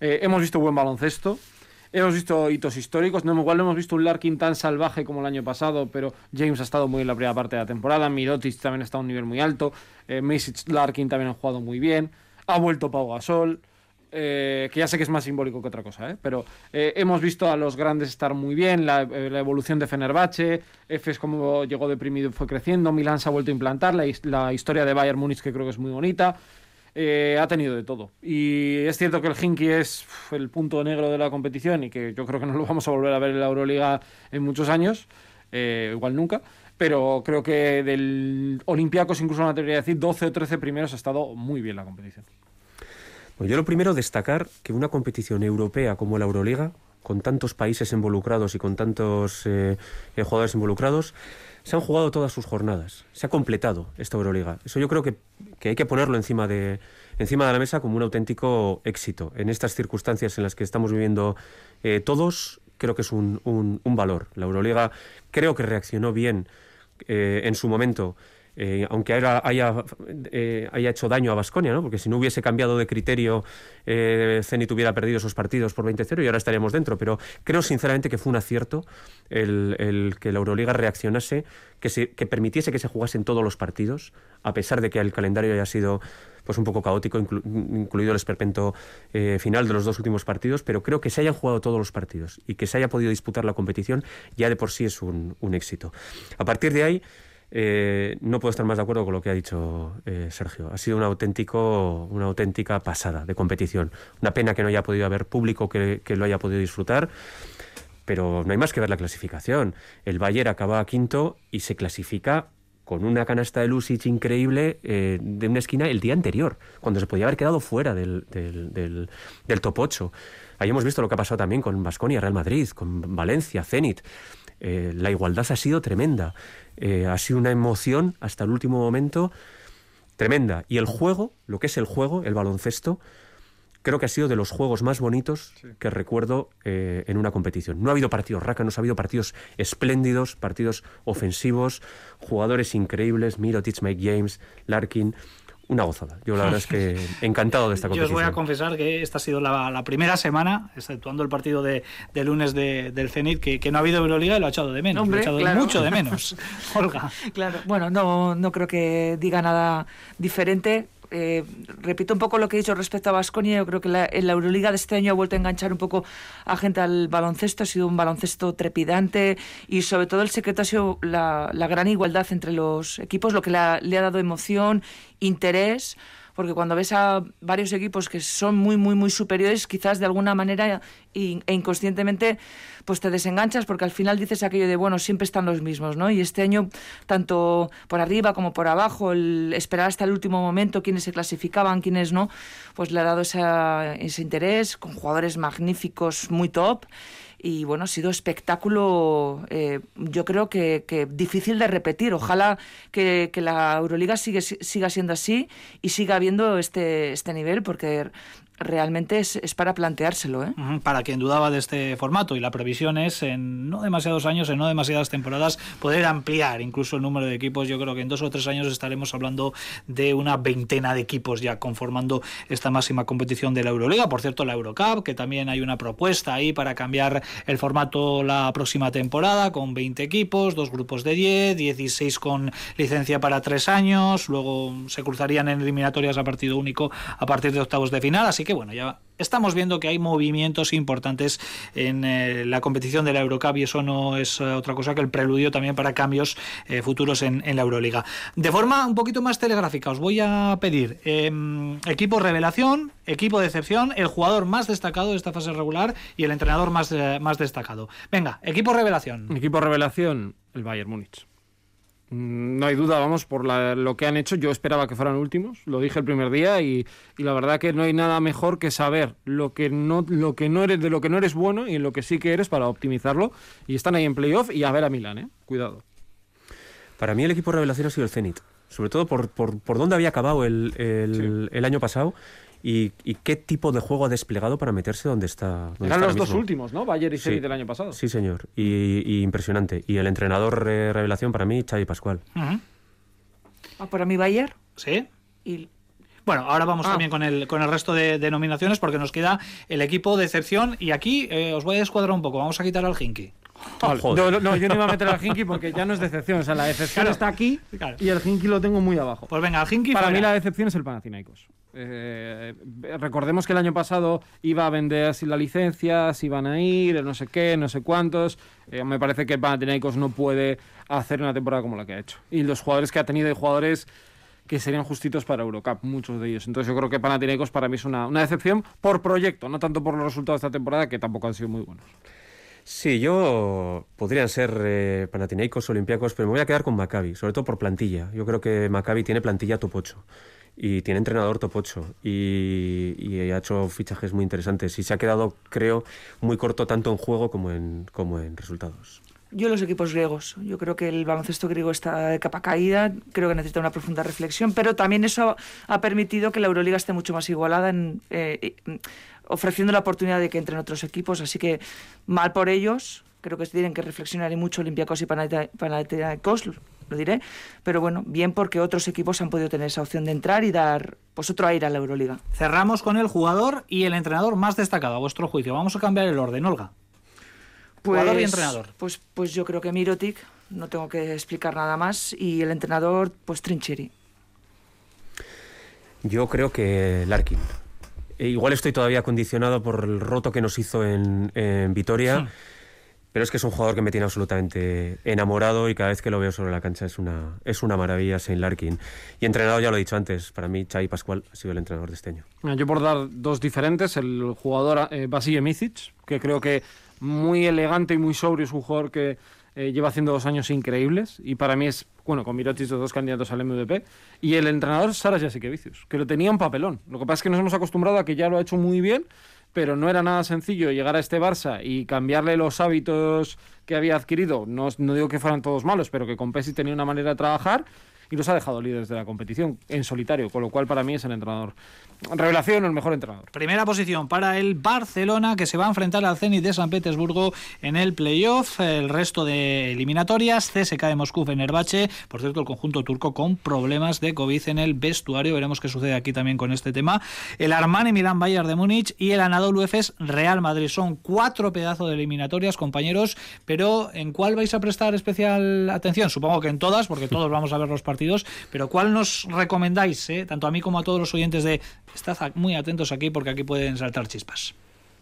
Eh, hemos visto buen baloncesto, hemos visto hitos históricos, no igual no hemos visto un Larkin tan salvaje como el año pasado, pero James ha estado muy en la primera parte de la temporada, Mirotic también estado a un nivel muy alto, eh, Larkin también han jugado muy bien, ha vuelto Pau Gasol, eh, que ya sé que es más simbólico que otra cosa, ¿eh? pero eh, hemos visto a los grandes estar muy bien, la, eh, la evolución de Fenerbahce, Efes como llegó deprimido fue creciendo, Milán se ha vuelto a implantar, la, historia de Bayern Múnich que creo que es muy bonita. ha tenido de todo. Y es cierto que el Hinky es el punto negro de la competición y que yo creo que no lo vamos a volver a ver en la Euroliga en muchos años, igual nunca. Pero creo que del Olympiacos, incluso me atrevería a decir, 12 o 13 primeros ha estado muy bien la competición. Bueno, yo lo primero destacar que una competición europea como la Euroliga, con tantos países involucrados y con tantos eh, jugadores involucrados, se han jugado todas sus jornadas, se ha completado esta Euroliga. Eso yo creo que, hay que ponerlo encima de, encima de la mesa como un auténtico éxito. En estas circunstancias en las que estamos viviendo eh, todos, creo que es un, un, valor. La Euroliga creo que reaccionó bien eh, en su momento eh, aunque haya, eh, haya, hecho daño a Basconia, ¿no? porque si no hubiese cambiado de criterio, eh, Zenit hubiera perdido esos partidos por 20-0 y ahora estaríamos dentro. Pero creo sinceramente que fue un acierto el, que la Euroliga reaccionase, que, se, que permitiese que se jugasen todos los partidos, a pesar de que el calendario haya sido pues un poco caótico, incluido el esperpento eh, final de los dos últimos partidos, pero creo que se hayan jugado todos los partidos y que se haya podido disputar la competición ya de por sí es un éxito. A partir de ahí, eh, no puedo estar más de acuerdo con lo que ha dicho eh, Sergio. Ha sido un auténtico, una auténtica pasada de competición. Una pena que no haya podido haber público que, lo haya podido disfrutar, pero no hay más que ver la clasificación. El Bayern acaba quinto y se clasifica con una canasta de Lusic increíble eh, de una esquina el día anterior, cuando se podía haber quedado fuera del, del, del, top 8. Ahí hemos visto lo que ha pasado también con Basconia, Real Madrid, con Valencia, Zenit. la igualdad ha sido tremenda. Eh, ha sido una emoción hasta el último momento tremenda. Y el juego, lo que es el juego, el baloncesto, creo que ha sido de los juegos más bonitos que recuerdo eh, en una competición. No ha habido partidos rácanos, ha habido partidos espléndidos, partidos ofensivos, jugadores increíbles, Mirotic, Mike James, Larkin una gozada. Yo la verdad es que encantado de esta competición. [LAUGHS] Yo os voy a confesar que esta ha sido la, primera semana, exceptuando el partido de, lunes del Zenit, que, no ha habido Euroliga y lo ha echado de menos. lo ha echado mucho de [LAUGHS] menos. Olga. Claro, bueno, no, no creo que diga nada diferente. Eh, repito un poco lo que he dicho respecto a Basconia. Yo creo que la, en la Euroliga de este año ha vuelto a enganchar un poco a gente al baloncesto. Ha sido un baloncesto trepidante y, sobre todo, el secreto ha sido la, gran igualdad entre los equipos, lo que le ha dado emoción, interés porque cuando ves a varios equipos que son muy, muy, muy superiores, quizás de alguna manera e inconscientemente pues te desenganchas porque al final dices aquello de, bueno, siempre están los mismos, ¿no? Y este año, tanto por arriba como por abajo, el esperar hasta el último momento quiénes se clasificaban, quiénes no, pues le ha dado ese interés con jugadores magníficos, muy top y bueno, ha sido espectáculo, eh, yo creo que, difícil de repetir. Ojalá que, la Euroliga sigue, siga siendo así y siga habiendo este, este nivel, porque realmente es, es, para planteárselo. ¿eh? Para quien dudaba de este formato y la previsión es en no demasiados años, en no demasiadas temporadas, poder ampliar incluso el número de equipos. Yo creo que en dos o tres años estaremos hablando de una veintena de equipos ya conformando esta máxima competición de la Euroliga. Por cierto, la Eurocup, que también hay una propuesta ahí para cambiar el formato la próxima temporada con 20 equipos, dos grupos de 10, 16 con licencia para tres años, luego se cruzarían en eliminatorias a partido único a partir de octavos de final. Así que bueno, ya estamos viendo que hay movimientos importantes en eh, la competición de la Eurocup y eso no es eh, otra cosa que el preludio también para cambios eh, futuros en, la Euroliga. De forma un poquito más telegráfica, os voy a pedir em, equipo revelación, equipo de excepción, el jugador más destacado de esta fase regular y el entrenador más, más destacado. Venga, equipo revelación. Equipo revelación, el Bayern Múnich. Mm, no hay duda, vamos, por lo que han hecho. Yo esperaba que fueran últimos, lo dije el primer día, y, la verdad que no hay nada mejor que saber lo que no, lo que no eres, de lo que no eres bueno y en lo que sí que eres para optimizarlo. Y están ahí en playoff y a ver a Milán, ¿eh? Cuidado. Para mí el equipo revelación ha sido el Zenit, sobre todo por, por, por dónde había acabado el, el año pasado y, qué tipo de juego ha desplegado para meterse donde está. Eran los dos últimos, ¿no? Bayern y Zenit del año pasado. Sí, señor. Y, impresionante. Y el entrenador revelación para mí, Xavi Pascual. ah, para mí Bayern. Sí. Bueno, ahora vamos ah. también con el, con el resto de denominaciones porque nos queda el equipo de excepción y aquí eh, os voy a descuadrar un poco. Vamos a quitar al Hinky. No, no, yo no iba a meter al Hinky porque ya no es decepción. O sea, la decepción está aquí y el Hinky lo tengo muy abajo. Pues venga, el Hinky. Para mí la decepción es el Panathinaikos. Eh, recordemos que el año pasado iba a vender sin la licencia, si iban a ir, no sé qué, no sé cuántos. Eh, me parece que Panathinaikos no puede hacer una temporada como la que ha hecho. Y los jugadores que ha tenido, hay jugadores que serían justitos para Eurocup, muchos de ellos. Entonces yo creo que Panathinaikos para mí es una, una decepción por proyecto, no tanto por los resultados de esta temporada, que tampoco han sido muy buenos. Sí, yo podrían ser eh, Panathinaikos, Olympiacos, pero me voy a quedar con Maccabi, sobre todo por plantilla. Yo creo que Maccabi tiene plantilla top 8 y tiene entrenador top 8 y, y, ha hecho fichajes muy interesantes y se ha quedado, creo, muy corto tanto en juego como en, como en resultados. Yo los equipos griegos. Yo creo que el baloncesto griego está de capa caída, creo que necesita una profunda reflexión, pero también eso ha permitido que la Euroliga esté mucho más igualada en, eh, ofreciendo la oportunidad de que entren otros equipos. Así que mal por ellos, creo que tienen que reflexionar y mucho Olympiacos y Panathinaikos, lo diré, pero bueno, bien porque otros equipos han podido tener esa opción de entrar y dar pues otro aire a la Euroliga. Cerramos con el jugador y el entrenador más destacado a vuestro juicio. Vamos a cambiar el orden, Olga. Pues, jugador y entrenador. Pues, pues yo creo que Mirotic, no tengo que explicar nada más, y el entrenador, pues Trincheri. Yo creo que Larkin. E igual estoy todavía condicionado por el roto que nos hizo en, en Vitoria. Sí. Pero es que es un jugador que me tiene absolutamente enamorado y cada vez que lo veo sobre la cancha es una, es una maravilla, Saint Larkin. Y entrenador, ya lo he dicho antes, para mí Xavi Pascual ha sido el entrenador de este año. Yo por dar dos diferentes, el jugador eh, Basile Micic, que creo que muy elegante y muy sobrio, es un jugador que eh, lleva haciendo dos años increíbles y para mí es, bueno, con Mirotic los dos candidatos al MVP. Y el entrenador Saras Jasikevicius, que lo tenía un papelón. Lo que pasa es que nos hemos acostumbrado a que ya lo ha hecho muy bien pero no era nada sencillo llegar a este Barça y cambiarle los hábitos que había adquirido. No, no digo que fueran todos malos, pero que con Pesi tenía una manera de trabajar y los ha dejado líderes de la competición en solitario, con lo cual para mí es el entrenador. Revelación el mejor entrenador. Primera posición para el Barcelona que se va a enfrentar al Zenit de San Petersburgo en el playoff. El resto de eliminatorias, CSK de Moscú, Fenerbahce. Por cierto, el conjunto turco con problemas de COVID en el vestuario. Veremos qué sucede aquí también con este tema. El Armani Milán Bayern de Múnich y el Anadolu Efes Real Madrid. Son cuatro pedazos de eliminatorias, compañeros. Pero ¿en cuál vais a prestar especial atención? Supongo que en todas, porque todos vamos a ver los partidos partidos, pero ¿cuál nos recomendáis, eh, tanto a mí como a todos los oyentes de estad muy atentos aquí porque aquí pueden saltar chispas?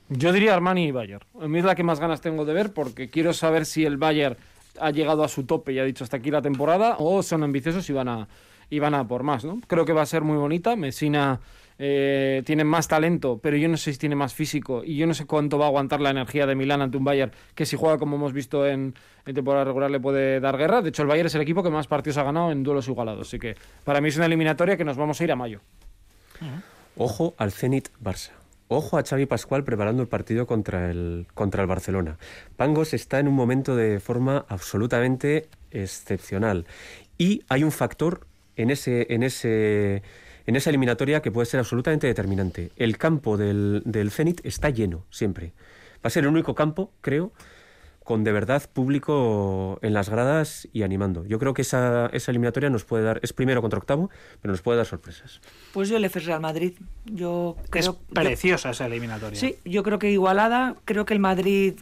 Yo diría Armani y Bayern. A mí es la que más ganas tengo de ver porque quiero saber si el Bayern ha llegado a su tope y ha dicho hasta aquí la temporada o son ambiciosos y van a, y van a por más. ¿no? Creo que va a ser muy bonita. Messina eh, tiene más talento, pero yo no sé si tiene más físico y yo no sé cuánto va a aguantar la energía de Milán ante un Bayern que si juega como hemos visto en, en temporada regular le puede dar guerra. De hecho, el Bayern es el equipo que más partidos ha ganado en duelos igualados. Así que para mí es una eliminatoria que nos vamos a ir a mayo. Ojo al Zenit Barça. Ojo a Xavi Pascual preparando el partido contra el, contra el Barcelona. Pangos está en un momento de forma absolutamente excepcional. Y hay un factor en ese, en ese, en esa eliminatoria que puede ser absolutamente determinante. El campo del, del Zenit está lleno siempre. Va a ser el único campo, creo, con de verdad público en las gradas y animando. Yo creo que esa, esa eliminatoria nos puede dar, es primero contra octavo, pero nos puede dar sorpresas. Pues yo le FES Real Madrid. Yo creo, es preciosa esa eliminatoria. Sí, yo creo que igualada. Creo que el Madrid,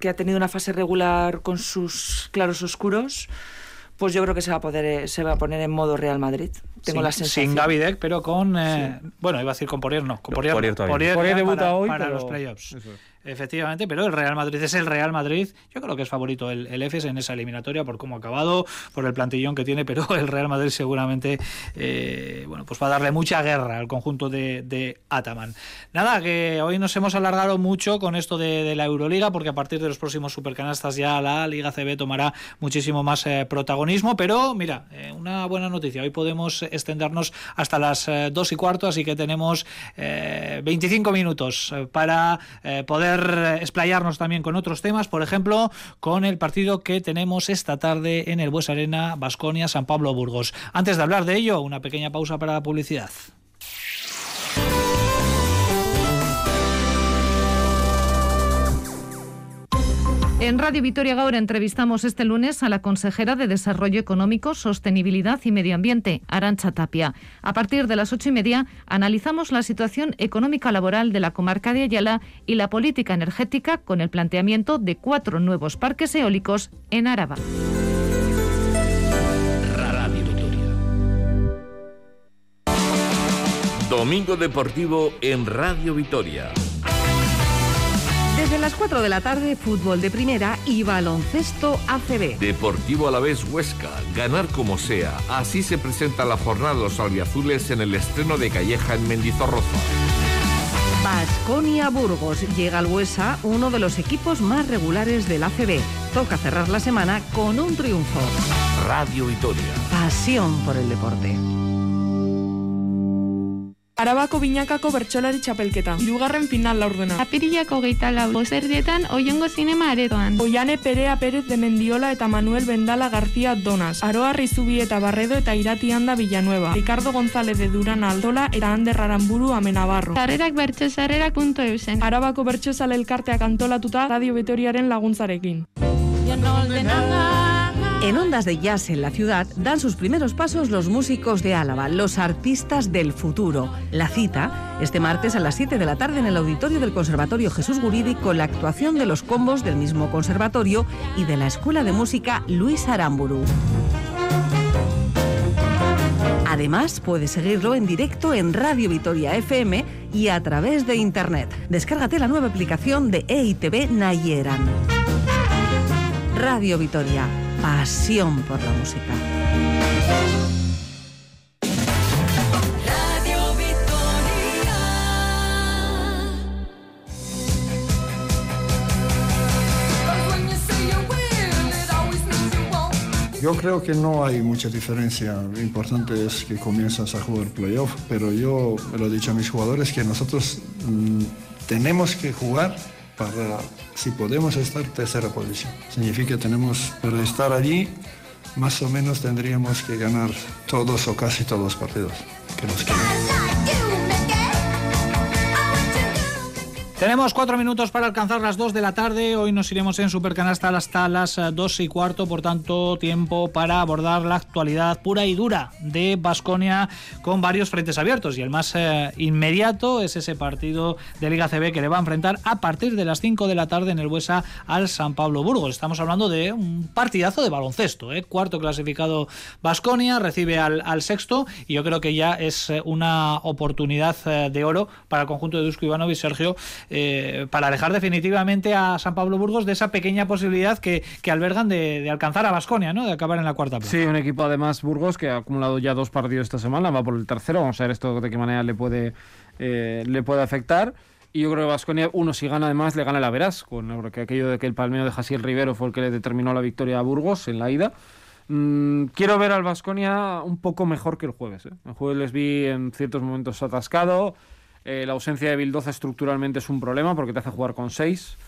que ha tenido una fase regular con sus claros oscuros, pues yo creo que se va a poder se va a poner en modo Real Madrid. Tengo sin, la sensación. Sin Gavidec, pero con eh, sí. bueno, iba a decir con Porier, no, con Porier, Porier, Porier, Porier debuta para, hoy para pero... los playoffs. Efectivamente, pero el Real Madrid es el Real Madrid. Yo creo que es favorito el, EFES en esa eliminatoria por cómo ha acabado, por el plantillón que tiene, pero el Real Madrid seguramente eh, bueno, pues va a darle mucha guerra al conjunto de, de, Ataman. Nada, que hoy nos hemos alargado mucho con esto de, la Euroliga, porque a partir de los próximos supercanastas ya la Liga CB tomará muchísimo más eh, protagonismo. Pero mira, eh, una buena noticia. Hoy podemos extendernos hasta las eh, dos y cuarto, así que tenemos 25 minutos para poder explayarnos también con otros temas, por ejemplo, con el partido que tenemos esta tarde en el Bues Arena, Basconia, San Pablo Burgos. Antes de hablar de ello, una pequeña pausa para la publicidad. En Radio Vitoria Gaur entrevistamos este lunes a la consejera de Desarrollo Económico, Sostenibilidad y Medio Ambiente, Arancha Tapia. A partir de las ocho y media analizamos la situación económica laboral de la comarca de Ayala y la política energética con el planteamiento de cuatro nuevos parques eólicos en Araba. Domingo Deportivo en Radio Vitoria. Desde las 4 de la tarde, fútbol de primera y baloncesto ACB. Deportivo Alavés Huesca, ganar como sea. Así se presenta la jornada de los albiazules en el estreno de Calleja en Mendizorroza. Basconia Burgos llega al Huesa, uno de los equipos más regulares del ACB. Toca cerrar la semana con un triunfo. Radio Vitoria. Pasión por el deporte. Arabako binakako bertsolari txapelketa. Hirugarren final laurdena. Apirilako geita lau, boserdietan oiongo zinema aretoan. Oiane Perea Perez de Mendiola eta Manuel Bendala García Donas. Aroa Rizubi eta Barredo eta Irati Handa Villanueva. Ricardo González de Duran Aldola eta Ander Aramburu Amenabarro. Sarrerak bertxosarrerak.eusen. Arabako bertxosale elkarteak antolatuta Radio Vitoriaren laguntzarekin. En Ondas de Jazz en la ciudad dan sus primeros pasos los músicos de Álava, los artistas del futuro. La cita este martes a las 7 de la tarde en el auditorio del Conservatorio Jesús Guridi con la actuación de los combos del mismo conservatorio y de la Escuela de Música Luis Aramburu. Además, puedes seguirlo en directo en Radio Vitoria FM y a través de internet. Descárgate la nueva aplicación de EITV Nayeran. Radio Vitoria, pasión por la música. Yo creo que no hay mucha diferencia. Lo importante es que comienzas a jugar playoff, pero yo me lo he dicho a mis jugadores que nosotros mm, tenemos que jugar para, si podemos estar tercera posición. Significa que tenemos, para estar allí, más o menos tendríamos que ganar todos o casi todos los partidos que nos quedan. Tenemos cuatro minutos para alcanzar las dos de la tarde. Hoy nos iremos en Supercanasta hasta las eh, dos y cuarto, por tanto, tiempo para abordar la actualidad pura y dura de Basconia con varios frentes abiertos. Y el más eh, inmediato es ese partido de Liga CB que le va a enfrentar a partir de las 5 de la tarde en el Buesa al San Pablo Burgos. Estamos hablando de un partidazo de baloncesto. ¿eh? Cuarto clasificado Basconia, recibe al, al, sexto y yo creo que ya es eh, una oportunidad de oro para el conjunto de Dusko Ivanovic, Sergio eh, para alejar definitivamente a San Pablo Burgos de esa pequeña posibilidad que, que albergan de, alcanzar a Basconia, ¿no? de acabar en la cuarta plaza. Sí, un equipo además Burgos que ha acumulado ya dos partidos esta semana, va por el tercero, vamos a ver esto de qué manera le puede, eh, le puede afectar. Y yo creo que Vasconia, uno, si gana además, le gana la Verás, con porque aquello de que el palmeo de Jasiel Rivero fue el que le determinó la victoria a Burgos en la ida. Mm, quiero ver al Vasconia un poco mejor que el jueves. ¿eh? El jueves les vi en ciertos momentos atascado. Eh, la ausencia de Bildoza estructuralmente es un problema porque te hace jugar con seis.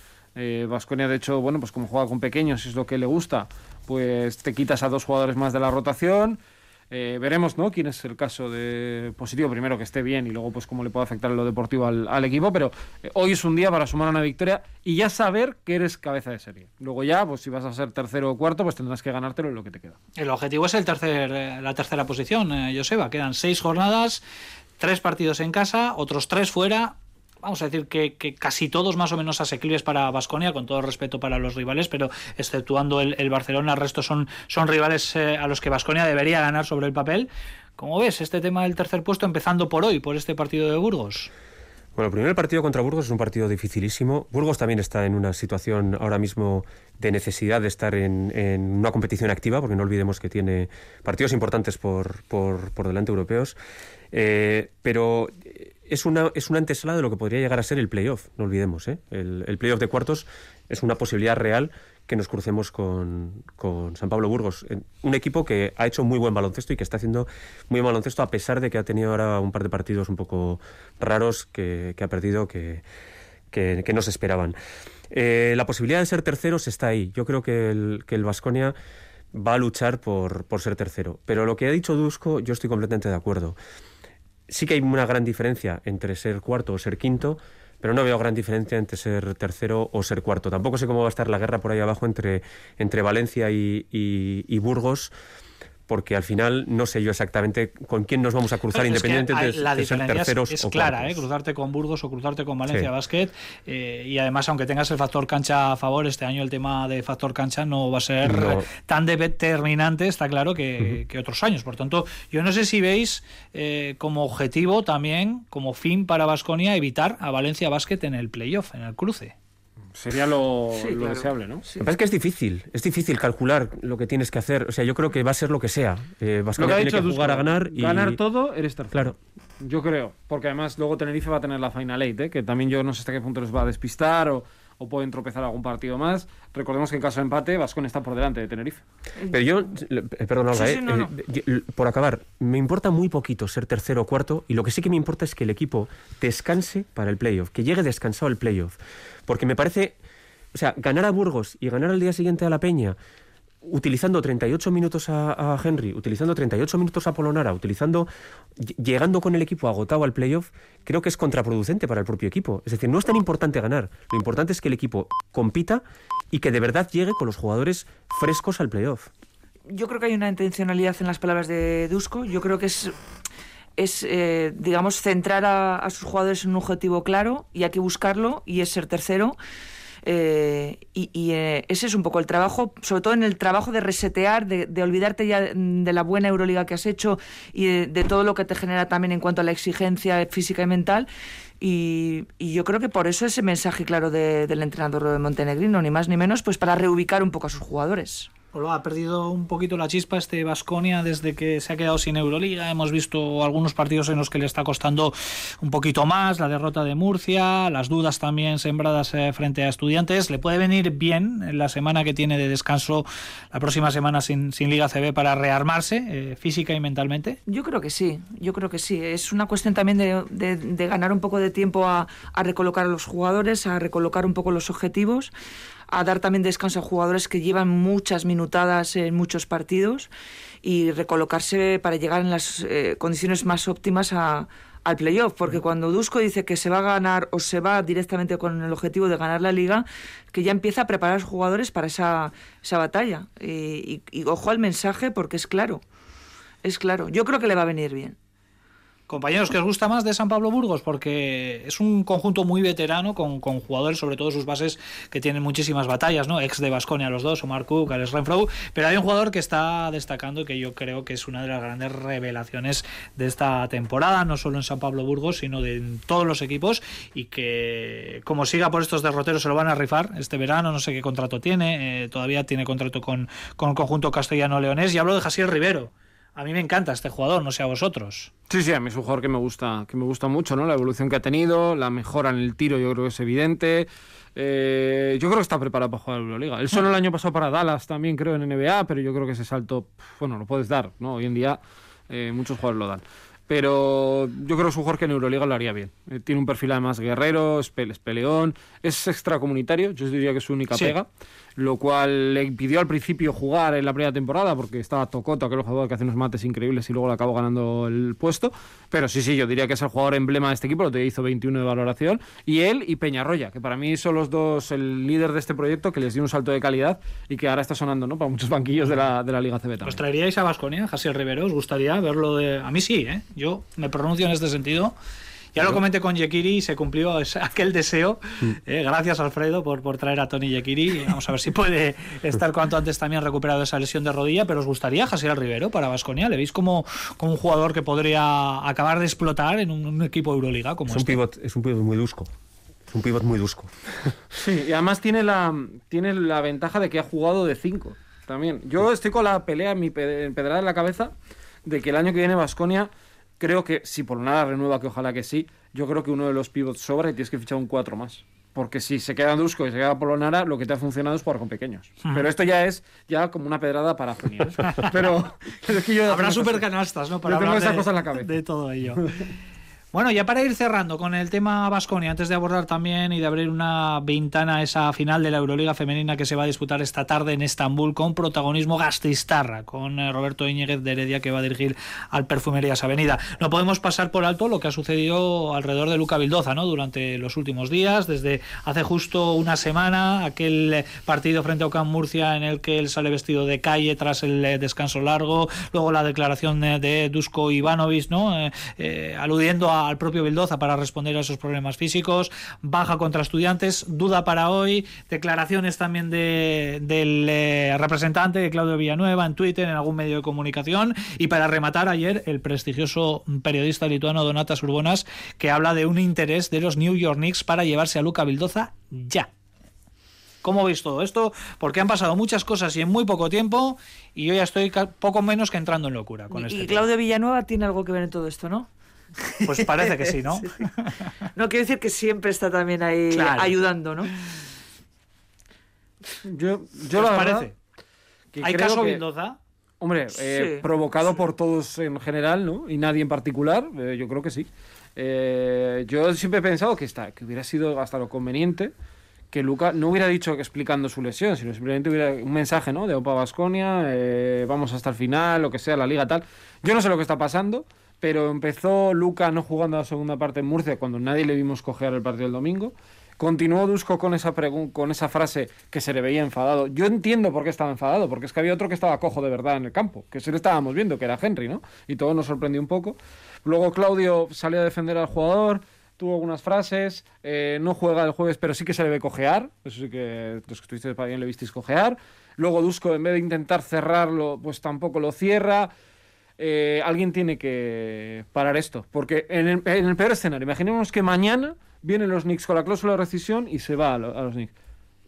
Vasconia, eh, de hecho, bueno, pues como juega con pequeños, es lo que le gusta, pues te quitas a dos jugadores más de la rotación. Eh, veremos, ¿no? Quién es el caso de positivo. Primero que esté bien y luego, pues, cómo le puede afectar lo deportivo al, equipo. Pero hoy es un día para sumar una victoria y ya saber que eres cabeza de serie. Luego ya, pues, si vas a ser tercero o cuarto, pues tendrás que ganártelo en lo que te queda. El objetivo es el tercer, la tercera posición, eh, Joseba. Quedan seis jornadas, tres partidos en casa, otros tres fuera vamos a decir que, casi todos más o menos asequibles para Basconia, con todo respeto para los rivales, pero exceptuando el, el Barcelona, el resto son, son rivales eh, a los que Basconia debería ganar sobre el papel. ¿Cómo ves este tema del tercer puesto, empezando por hoy, por este partido de Burgos? Bueno, primero el partido contra Burgos es un partido dificilísimo. Burgos también está en una situación ahora mismo de necesidad de estar en, en una competición activa, porque no olvidemos que tiene partidos importantes por, por, por delante europeos. Eh, pero es una, es una antesala de lo que podría llegar a ser el playoff, no olvidemos. ¿eh? El, playoff de cuartos es una posibilidad real que nos crucemos con, con, San Pablo Burgos. Un equipo que ha hecho muy buen baloncesto y que está haciendo muy buen baloncesto a pesar de que ha tenido ahora un par de partidos un poco raros que, ha perdido, que, que, no se esperaban. Eh, la posibilidad de ser terceros está ahí. Yo creo que el, el Vasconia va a luchar por, por ser tercero. Pero lo que ha dicho Dusko, yo estoy completamente de acuerdo sí que hay una gran diferencia entre ser cuarto o ser quinto, pero no veo gran diferencia entre ser tercero o ser cuarto. Tampoco sé cómo va a estar la guerra por ahí abajo entre, entre Valencia y, Burgos porque al final no sé yo exactamente con quién nos vamos a cruzar, Pero independientemente es que de, la de ser terceros es, es o clara. ¿eh? cruzarte con Burgos o cruzarte con Valencia Sí. Basket. eh, y además, aunque tengas el factor cancha a favor, este año el tema de factor cancha no va a ser No. tan determinante, está claro, que, que otros años. Por tanto, yo no sé si veis eh, como objetivo también, como fin para Vasconia, evitar a Valencia Basket en el playoff, en el cruce. Sería lo, Sí, lo claro. deseable, ¿no? Pasa es que es difícil, es difícil calcular lo que tienes que hacer. O sea, yo creo que va a ser lo que sea. Eh, Lo que ha tiene que jugar a ganar y ganar todo, eres tercero. Claro. Yo creo, porque además luego Tenerife va a tener la Final Eight, ¿eh? que también yo no sé hasta qué punto les va a despistar o, o pueden tropezar algún partido más. Recordemos que en caso de empate, Vascon está por delante de Tenerife. Pero yo, eh, perdón, Olga, Sí, sí, eh, no, no. eh, por acabar, me importa muy poquito ser tercero o cuarto y lo que sí que me importa es que el equipo descanse para el playoff, que llegue descansado al playoff. Porque me parece, o sea, ganar a Burgos y ganar al día siguiente a La Peña, utilizando 38 minutos a, Henry, utilizando 38 minutos a Polonara, utilizando, ll- llegando con el equipo agotado al playoff, creo que es contraproducente para el propio equipo. Es decir, no es tan importante ganar, lo importante es que el equipo compita y que de verdad llegue con los jugadores frescos al playoff. yo creo que hay una intencionalidad en las palabras de Dusko. Yo creo que es, es eh, digamos, centrar a sus jugadores en un objetivo claro y hay que buscarlo y es ser tercero. Eh, y eh, ese es un poco el trabajo, sobre todo en el trabajo de resetear, de, de olvidarte ya de la buena Euroliga que has hecho y de, todo lo que te genera también en cuanto a la exigencia física y mental. Y, y yo creo que por eso ese mensaje claro de- del entrenador de Montenegrino, ni más ni menos, pues para reubicar un poco a sus jugadores. Olo, ha perdido un poquito la chispa este Vasconia desde que se ha quedado sin Euroliga. Hemos visto algunos partidos en los que le está costando un poquito más, la derrota de Murcia, las dudas también sembradas eh, frente a estudiantes. Le puede venir bien en la semana que tiene de descanso, la próxima semana sin, sin Liga CB para rearmarse eh, física y mentalmente. Yo creo que sí, yo creo que sí. Es una cuestión también de, de- de ganar un poco de tiempo a, a recolocar a los jugadores, a recolocar un poco los objetivos, a dar también descanso a jugadores que llevan muchas minutadas en muchos partidos y recolocarse para llegar en las eh, condiciones más óptimas a- al playoff, porque cuando Dusko dice que se va a ganar o se va directamente con el objetivo de ganar la liga, que ya empieza a preparar a los jugadores para esa, esa batalla. Y, y- y ojo al mensaje porque es claro. Es claro, yo creo que le va a venir bien. Compañeros, ¿qué os gusta más de San Pablo Burgos? Porque es un conjunto muy veterano con, con jugadores, sobre todo sus bases, que tienen muchísimas batallas, ¿no? Ex de Basconia los dos, Omar Cook, Alex Renfro. Pero hay un jugador que está destacando que yo creo que es una de las grandes revelaciones de esta temporada, no solo en San Pablo Burgos, sino de en todos los equipos. Y que, como siga por estos derroteros, se lo van a rifar este verano. No sé qué contrato tiene. eh, todavía tiene contrato con, con el conjunto castellano-leonés. Y hablo de Jasiel Rivero. A mí me encanta este jugador, no sé a vosotros. Sí, sí, a mí es un jugador que me gusta, que me gusta mucho, ¿no? La evolución que ha tenido, la mejora en el tiro, yo creo que es evidente. Eh, yo creo que está preparado para jugar a la Euroliga. Él solo el año pasado para Dallas también, creo, en NBA, pero yo creo que ese salto, bueno, lo puedes dar, ¿no? Hoy en día eh, muchos jugadores lo dan. Pero yo creo que es un jugador que en Euroliga lo haría bien. Eh, tiene un perfil además guerrero, es peleón, es extracomunitario, yo diría que es su única Sí. pega, lo cual le impidió al principio jugar en la primera temporada porque estaba Tocoto, aquel jugador que hace unos mates increíbles y luego le acabó ganando el puesto. Pero sí, sí, yo diría que es el jugador emblema de este equipo, lo que hizo 21 de valoración. Y él y Peñarroya, que para mí son los dos el líder de este proyecto, que les dio un salto de calidad y que ahora está sonando ¿no? para muchos banquillos de la, de la Liga CB. ¿Os traeríais a Vasconia, Jasiel Rivero? ¿Os gustaría verlo de.? A mí sí, ¿eh? Yo me pronuncio en este sentido. Ya lo comenté con Yekiri y se cumplió [LAUGHS] aquel deseo. Eh, gracias, Alfredo, por, por traer a Tony Yekiri. Vamos a ver si puede [LAUGHS] estar cuanto antes también recuperado esa lesión de rodilla. Pero ¿os gustaría Jasiel Rivero para Vasconia? ¿Le veis como, como un jugador que podría acabar de explotar en un, un equipo Euroliga como Es un este? pivot, es un pivot muy dusco. Es un pivot muy dusco. [LAUGHS] Sí, y además tiene la, tiene la ventaja de que ha jugado de 5 también. Yo estoy con la pelea en mi pe- pedrada en la cabeza de que el año que viene Vasconia, creo que si por nada renueva, que ojalá que sí, yo creo que uno de los pivots sobra y tienes que fichar un 4 más. Porque si se queda Dusko y se queda Polonara, lo que te ha funcionado es jugar con pequeños. Pero esto ya es ya como una pedrada para. [LAUGHS] [LAUGHS] Pero, es que yo Habrá [LAUGHS] super canastas, ¿no? yo tengo esa de- cosa en la cabeza. De todo ello. Bueno, ya para ir cerrando con el tema Vasconia, antes de abordar también y de abrir una ventana a esa final de la Euroliga femenina que se va a disputar esta tarde en Estambul con protagonismo Gastistarra, con eh, Roberto Íñiguez de Heredia que va a dirigir al Perfumerías Avenida. No podemos pasar por alto lo que ha sucedido alrededor de Luca Vildoza, ¿no? Durante los últimos días, desde hace justo una semana, aquel eh, partido frente a Ocam Murcia en el que él sale vestido de calle tras el eh, descanso largo, luego la declaración de Dusko Ivanovic, ¿no? Eh, eh, aludiendo a- al propio Vildoza para responder a esos problemas físicos, baja contra estudiantes, duda para hoy, declaraciones también de, del eh, representante de Claudio Villanueva en Twitter, en algún medio de comunicación, y para rematar ayer el prestigioso periodista lituano Donatas Urbonas, que habla de un interés de los New York Knicks para llevarse a Luca Vildoza ya. ¿Cómo veis todo esto? Porque han pasado muchas cosas y en muy poco tiempo y yo ya estoy poco menos que entrando en locura con y, este. Y Claudio Villanueva tiene algo que ver en todo esto, ¿no? Pues parece que sí, ¿no? [LAUGHS] No quiero decir que siempre está también ahí ayudando, ¿no? Yo, yo la parece? ¿Hay caso Vildoza? Hombre, eh, provocado por todos en general, ¿no? Y nadie en particular, eh, yo creo que sí. Eh, yo siempre he pensado que, está, que hubiera sido hasta lo conveniente que Luca no hubiera dicho explicando su lesión, sino simplemente hubiera un mensaje, ¿no? De Opa Basconia, vamos hasta el final, lo que sea, la liga tal. Yo no sé lo que está pasando, pero empezó Luca no jugando la segunda parte en Murcia cuando nadie le vimos coger el partido el domingo. Continuó Dusko con esa, con esa frase que se le veía enfadado. Yo entiendo por qué estaba enfadado, porque es que había otro que estaba cojo de verdad en el campo, que sí le estábamos viendo, que era Henry, ¿no? Y todo nos sorprendió un poco. Luego Claudio salió a defender al jugador, tuvo algunas frases, eh, no juega el jueves, pero sí que se le ve cojear, eso sí que los que estuvisteis para bien le visteis cojear. Luego Dusko, en vez de intentar cerrarlo, pues tampoco lo cierra. Eh, alguien tiene que parar esto, porque en el, en peor escenario, imaginemos que mañana vienen los Knicks con la cláusula de rescisión y se va a, los Knicks.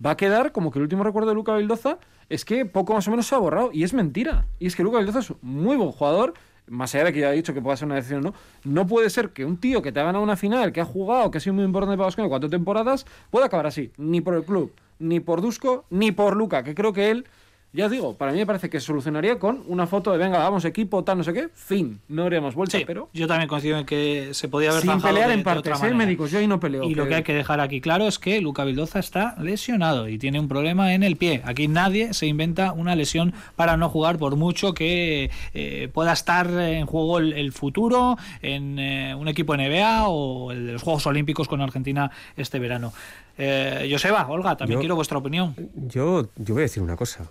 Va a quedar como que el último recuerdo de Luca Vildoza es que poco más o menos se ha borrado. Y es mentira. Y es que Luca Vildoza es un muy buen jugador. Más allá de que ya he dicho que pueda ser una decisión no, no puede ser que un tío que te ha ganado una final, que ha jugado, que ha sido muy importante para Vasconia cuatro temporadas, pueda acabar así. Ni por el club, ni por Dusko, ni por Luca, que creo que él ya digo, para mí me parece que solucionaría con una foto de venga, vamos equipo, tal, no sé qué, fin. No haríamos vuelta, pero. Yo también coincido en que se podía haber Sin pelear en partes, ¿eh? médicos, yo ahí no peleo. Y lo que hay que dejar aquí claro es que Luca Vildoza está lesionado y tiene un problema en el pie. Aquí nadie se inventa una lesión para no jugar, por mucho que eh, pueda estar en juego el, futuro en eh, un equipo NBA o el de los Juegos Olímpicos con Argentina este verano. Eh, Joseba, Olga, también quiero vuestra opinión. Yo, yo voy a decir una cosa.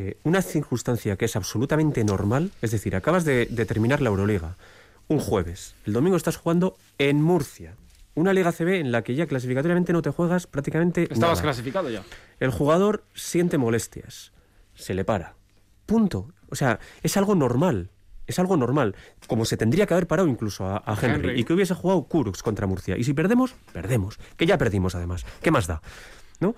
Eh, una circunstancia que es absolutamente normal, es decir, acabas de, terminar la Euroliga un jueves, el domingo estás jugando en Murcia, una Liga CB en la que ya clasificatoriamente no te juegas prácticamente Estabas clasificado ya. El jugador siente molestias, se le para. Punto. O sea, es algo normal. Es algo normal. Como se tendría que haber parado incluso a, Henry, y que hubiese jugado Kurux contra Murcia. Y si perdemos, perdemos. Que ya perdimos además. ¿Qué más da? ¿No?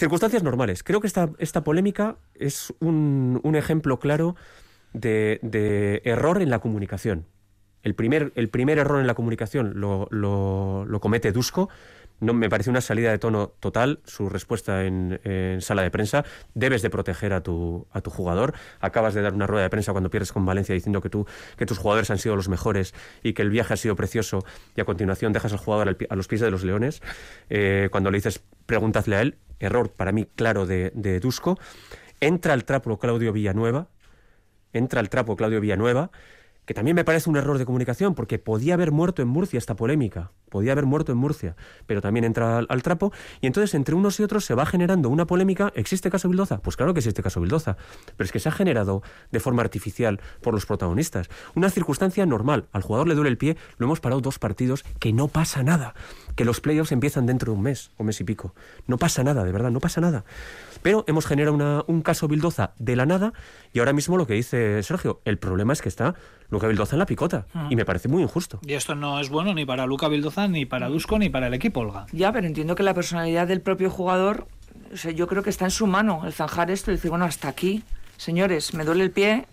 Circunstancias normales. Creo que esta, esta polémica es un, ejemplo claro de, error en la comunicación. El primer, el primer error en la comunicación lo, lo, comete Dusko. No, me parece una salida de tono total su respuesta en, sala de prensa. Debes de proteger a tu, a tu jugador. Acabas de dar una rueda de prensa cuando pierdes con Valencia diciendo que, tú, que tus jugadores han sido los mejores y que el viaje ha sido precioso y a continuación dejas al jugador a los pies de los leones. Eh, cuando le dices, pregúntale a él, error para mí claro de, de Dusko. Entra al trapo Claudio Villanueva, entra al trapo Claudio Villanueva, que también me parece un error de comunicación, porque podía haber muerto en Murcia esta polémica, podía haber muerto en Murcia, pero también entra al, trapo, y entonces entre unos y otros se va generando una polémica. ¿Existe caso Bildoza? Pues claro que existe caso Bildoza, pero es que se ha generado de forma artificial por los protagonistas. Una circunstancia normal, al jugador le duele el pie, lo hemos parado dos partidos, que no pasa nada, que los playoffs empiezan dentro de un mes o mes y pico. No pasa nada, de verdad, no pasa nada. Pero hemos generado un caso Bildoza de la nada, y ahora mismo lo que dice Sergio, el problema es que está Luca Vildoza en la picota. Y me parece muy injusto. Y esto no es bueno ni para Luca Vildoza, ni para Dusko, ni para el equipo, Olga. Ya, pero entiendo que la personalidad del propio jugador, o sea, yo creo que está en su mano el zanjar esto y decir, bueno, hasta aquí, señores, me duele el pie,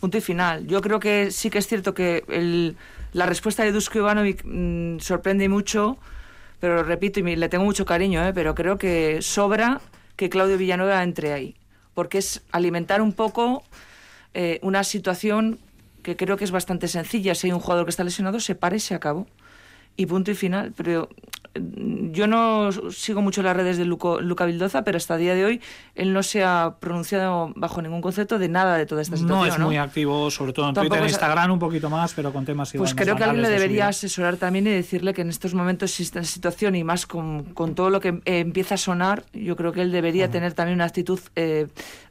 punto y final. Yo creo que sí que es cierto que el, la respuesta de Dusko Ivanovic mm, sorprende mucho, pero repito, y le tengo mucho cariño, ¿eh? pero creo que sobra que Claudio Villanueva entre ahí, porque es alimentar un poco eh, una situación que creo que es bastante sencilla. Si hay un jugador que está lesionado, se para y se acabó. Y punto y final. Pero yo no sigo mucho las redes de Luca Vildoza, pero hasta el día de hoy él no se ha pronunciado bajo ningún concepto de nada de toda esta situación. No es muy activo, sobre todo en Twitter, en Instagram un poquito más, pero con temas Pues creo que alguien le debería asesorar también y decirle que en estos momentos existe esta situación y más con, con todo lo que eh, empieza a sonar, yo creo que él debería tener también una actitud eh,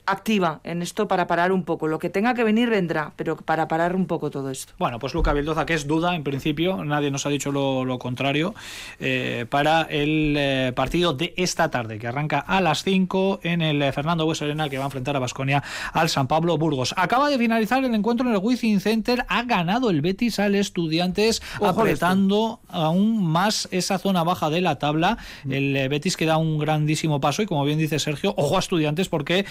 activa en esto para parar un poco. Lo que tenga que venir vendrá, pero para parar un poco todo esto. Bueno, pues Luca Vildoza, que es duda en principio, nadie nos ha dicho lo, contrario. Eh, eh, para el eh, partido de esta tarde, que arranca a las 5 en el Fernando Bues Arena, que va a enfrentar a Basconia al San Pablo Burgos. Acaba de finalizar el encuentro en el Wizzing Center, ha ganado el Betis al Estudiantes, apretando aún más esa zona baja de la tabla. El Betis que da un grandísimo paso y como bien dice Sergio, ojo a Estudiantes porque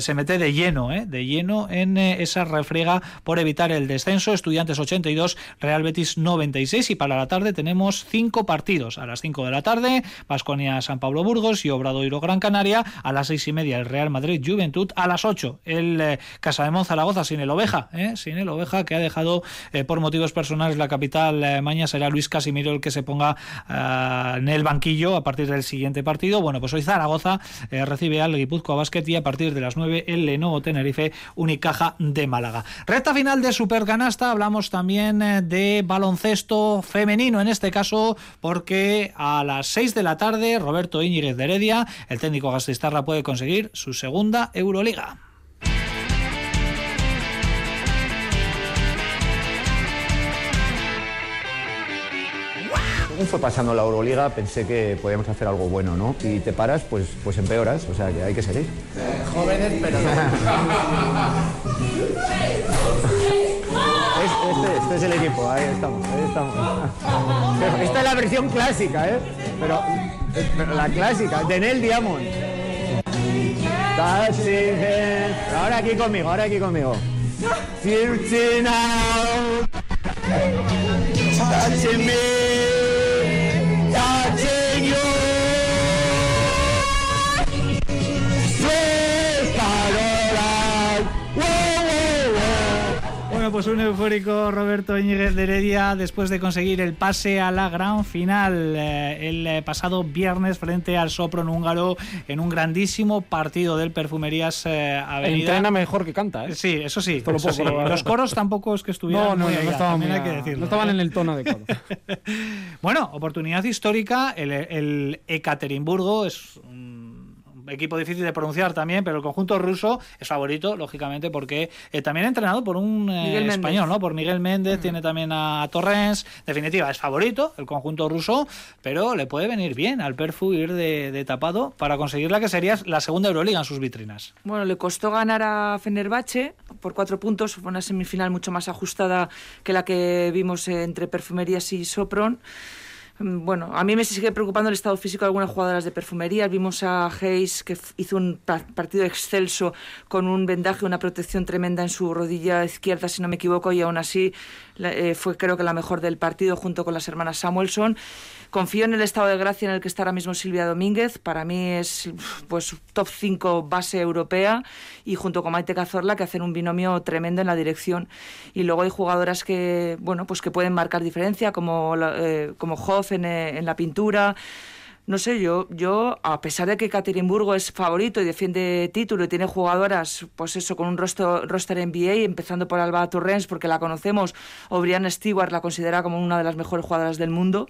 se mete de lleno, de lleno en esa refriega por evitar el descenso. Estudiantes 82, Real Betis 96 y para la tarde tenemos cinco partidos. A las 5 de la tarde, Vasconia San Pablo Burgos y Obradoiro Gran Canaria. A las seis y media, el Real Madrid Juventud. A las 8, el eh, Casa de Zaragoza sin el Oveja, ¿eh? sin el Oveja que ha dejado eh, por motivos personales la capital eh, mañana será Luis Casimiro el que se ponga en el banquillo a partir del siguiente partido. Bueno, pues hoy Zaragoza recibe al Guipúzcoa Basket y a partir de las 9 el Lenovo Tenerife Unicaja de Málaga. Recta final de Supercanasta, hablamos también de baloncesto femenino en este caso porque a las 6 de la tarde Roberto Íñiguez de Heredia, el técnico Gastistarra puede conseguir su segunda Euroliga. Fue pasando la Euroliga pensé que podíamos hacer algo bueno, ¿no? Si te paras, pues, pues empeoras, o sea que hay que seguir. jóvenes, pero. Este, este, es el equipo, ahí estamos, ahí estamos. [LAUGHS] Esta es la versión clásica, ¿eh? Pero, pero la clásica, de Nel Diamond. Ahora aquí conmigo, ahora aquí conmigo. Touching me, un eufórico Roberto Íñiguez de Heredia después de conseguir el pase a la gran final eh, el eh, pasado viernes frente al Sopron húngaro en un grandísimo partido del Perfumerías eh, Avenida. Entrena mejor que canta, ¿eh? Sí, eso sí. Los coros tampoco es que estuvieran no, no, no, estaban, hay que decirlo, no estaban en el tono adecuado. [LAUGHS] bueno, oportunidad histórica. El, el Ekaterimburgo es equipo difícil de pronunciar también, pero el conjunto ruso es favorito, lógicamente, porque eh, también entrenado por un eh, español, ¿no? Por Miguel Méndez, tiene también a Torrens. Definitiva, es favorito el conjunto ruso, pero le puede venir bien al Perfu ir de, tapado para conseguir la que sería la segunda Euroliga en sus vitrinas. Bueno, le costó ganar a Fenerbahce por cuatro puntos, fue una semifinal mucho más ajustada que la que vimos entre Perfumerías y Sopron. Mm, bueno, a mí me sigue preocupando el estado físico de algunas jugadoras de perfumería. Vimos a Hayes que hizo un partido excelso con un vendaje, una protección tremenda en su rodilla izquierda, si no me equivoco, y aún así eh, fue creo que la mejor del partido junto con las hermanas Samuelson. Confío en el estado de gracia en el que está ahora mismo Silvia Domínguez. Para mí es pues top 5 base europea y junto con Maite Cazorla que hacen un binomio tremendo en la dirección. Y luego hay jugadoras que bueno pues que pueden marcar diferencia como eh, como Hoff en, eh, en la pintura no sé, yo, yo a pesar de que Caterinburgo es favorito y defiende título y tiene jugadoras, pues eso, con un roster, roster NBA, empezando por Alba Torrens, porque la conocemos, o Brianna Stewart la considera como una de las mejores jugadoras del mundo,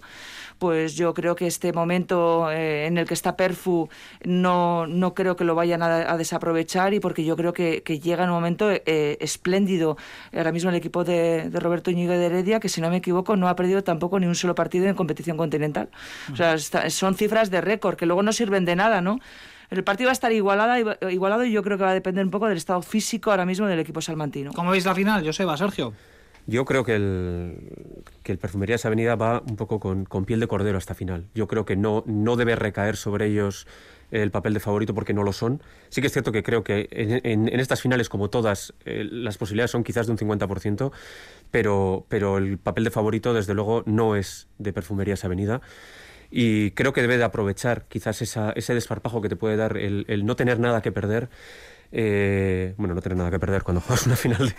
pues yo creo que este momento eh, en el que está Perfu no, no creo que lo vayan a, desaprovechar y porque yo creo que, llega en un momento eh, espléndido. Ahora mismo el equipo de, Roberto Íñigo de Heredia, que si no me equivoco no ha perdido tampoco ni un solo partido en competición continental. O sea, son cifras de récord que luego no sirven de nada, ¿no? El partido va a estar igualado y yo creo que va a depender un poco del estado físico ahora mismo del equipo salmantino. ¿Cómo veis la final, Joseba, Sergio? Yo creo que el, que el Perfumerías Avenida va un poco con, con, piel de cordero hasta final. Yo creo que no, no debe recaer sobre ellos el papel de favorito porque no lo son. Sí que es cierto que creo que en, en, estas finales, como todas, eh, las posibilidades son quizás de un 50%, pero, pero el papel de favorito, desde luego, no es de Perfumerías Avenida y creo que debe de aprovechar quizás esa, ese desparpajo que te puede dar el, el no tener nada que perder eh, bueno, no tener nada que perder cuando [LAUGHS] juegas una final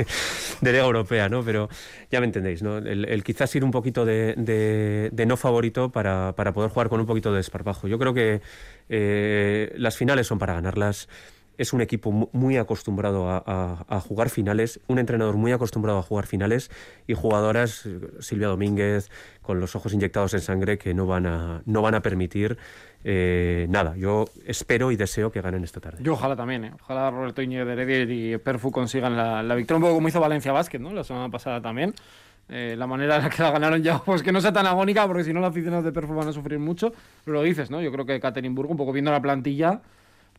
de, Liga Europea, ¿no? Pero ya me entendéis, ¿no? El, quizás ir un poquito de, no favorito para, poder jugar con un poquito de desparpajo. Yo creo que eh, las finales son para ganarlas es un equipo muy acostumbrado a, jugar finales, un entrenador muy acostumbrado a jugar finales y jugadoras, Silvia Domínguez, con los ojos inyectados en sangre, que no van a, no van a permitir eh, nada. Yo espero y deseo que ganen esta tarde. Yo ojalá también, ¿eh? ojalá Roberto Iñiguez de Heredia y Perfu consigan la, victoria, un poco como hizo Valencia Basket ¿no? la semana pasada también eh, la manera en la que la ganaron ya, [LAUGHS] pues que no sea tan agónica, porque si no los aficionados de Perfo van a sufrir mucho. Pero lo dices, ¿no? Yo creo que Katerinburgo, un poco viendo la plantilla,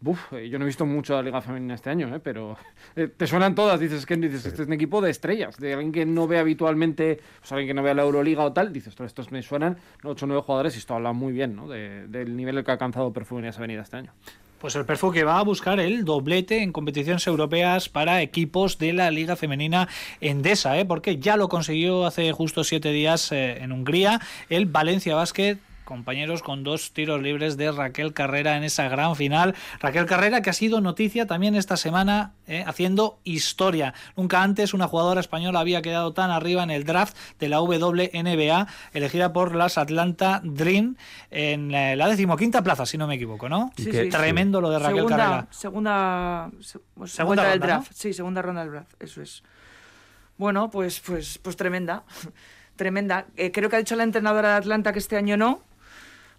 Uf, eh, yo no he visto mucho la Liga Femenina este año, ¿eh? pero eh, te suenan todas. Dices que dices, este es un equipo de estrellas, de alguien que no ve habitualmente, pues alguien que no ve la Euroliga o tal. Dices, estos me suenan 8 o 9 jugadores y esto habla muy bien ¿no? De- del nivel que ha alcanzado Perfume en esa avenida este año. Pues el Perfú que va a buscar el doblete en competiciones europeas para equipos de la Liga Femenina Endesa, ¿eh? porque ya lo consiguió hace justo siete días eh, en Hungría el Valencia Basket. Compañeros con dos tiros libres de Raquel Carrera en esa gran final. Raquel Carrera que ha sido noticia también esta semana eh, haciendo historia. Nunca antes una jugadora española había quedado tan arriba en el draft de la WNBA, elegida por las Atlanta Dream en eh, la decimoquinta plaza, si no me equivoco, ¿no? Sí, sí. Tremendo lo de Raquel segunda, Carrera. Segunda, se- pues, Segunda del ronda, ¿no? draft. Sí, segunda ronda del draft, eso es. Bueno, pues, pues, pues tremenda. [LAUGHS] tremenda. Eh, creo que ha dicho la entrenadora de Atlanta que este año no,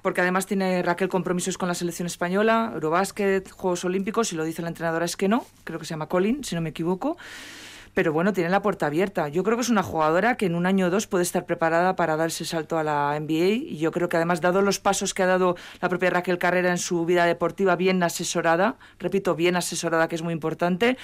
porque además tiene Raquel compromisos con la selección española, Eurobásquet, Juegos Olímpicos, y lo dice la entrenadora es que no, creo que se llama Colin, si no me equivoco. Pero bueno, tiene la puerta abierta. Yo creo que es una jugadora que en un año o dos puede estar preparada para dar ese salto a la NBA. Y yo creo que además, dado los pasos que ha dado la propia Raquel Carrera en su vida deportiva, bien asesorada, repito, bien asesorada, que es muy importante,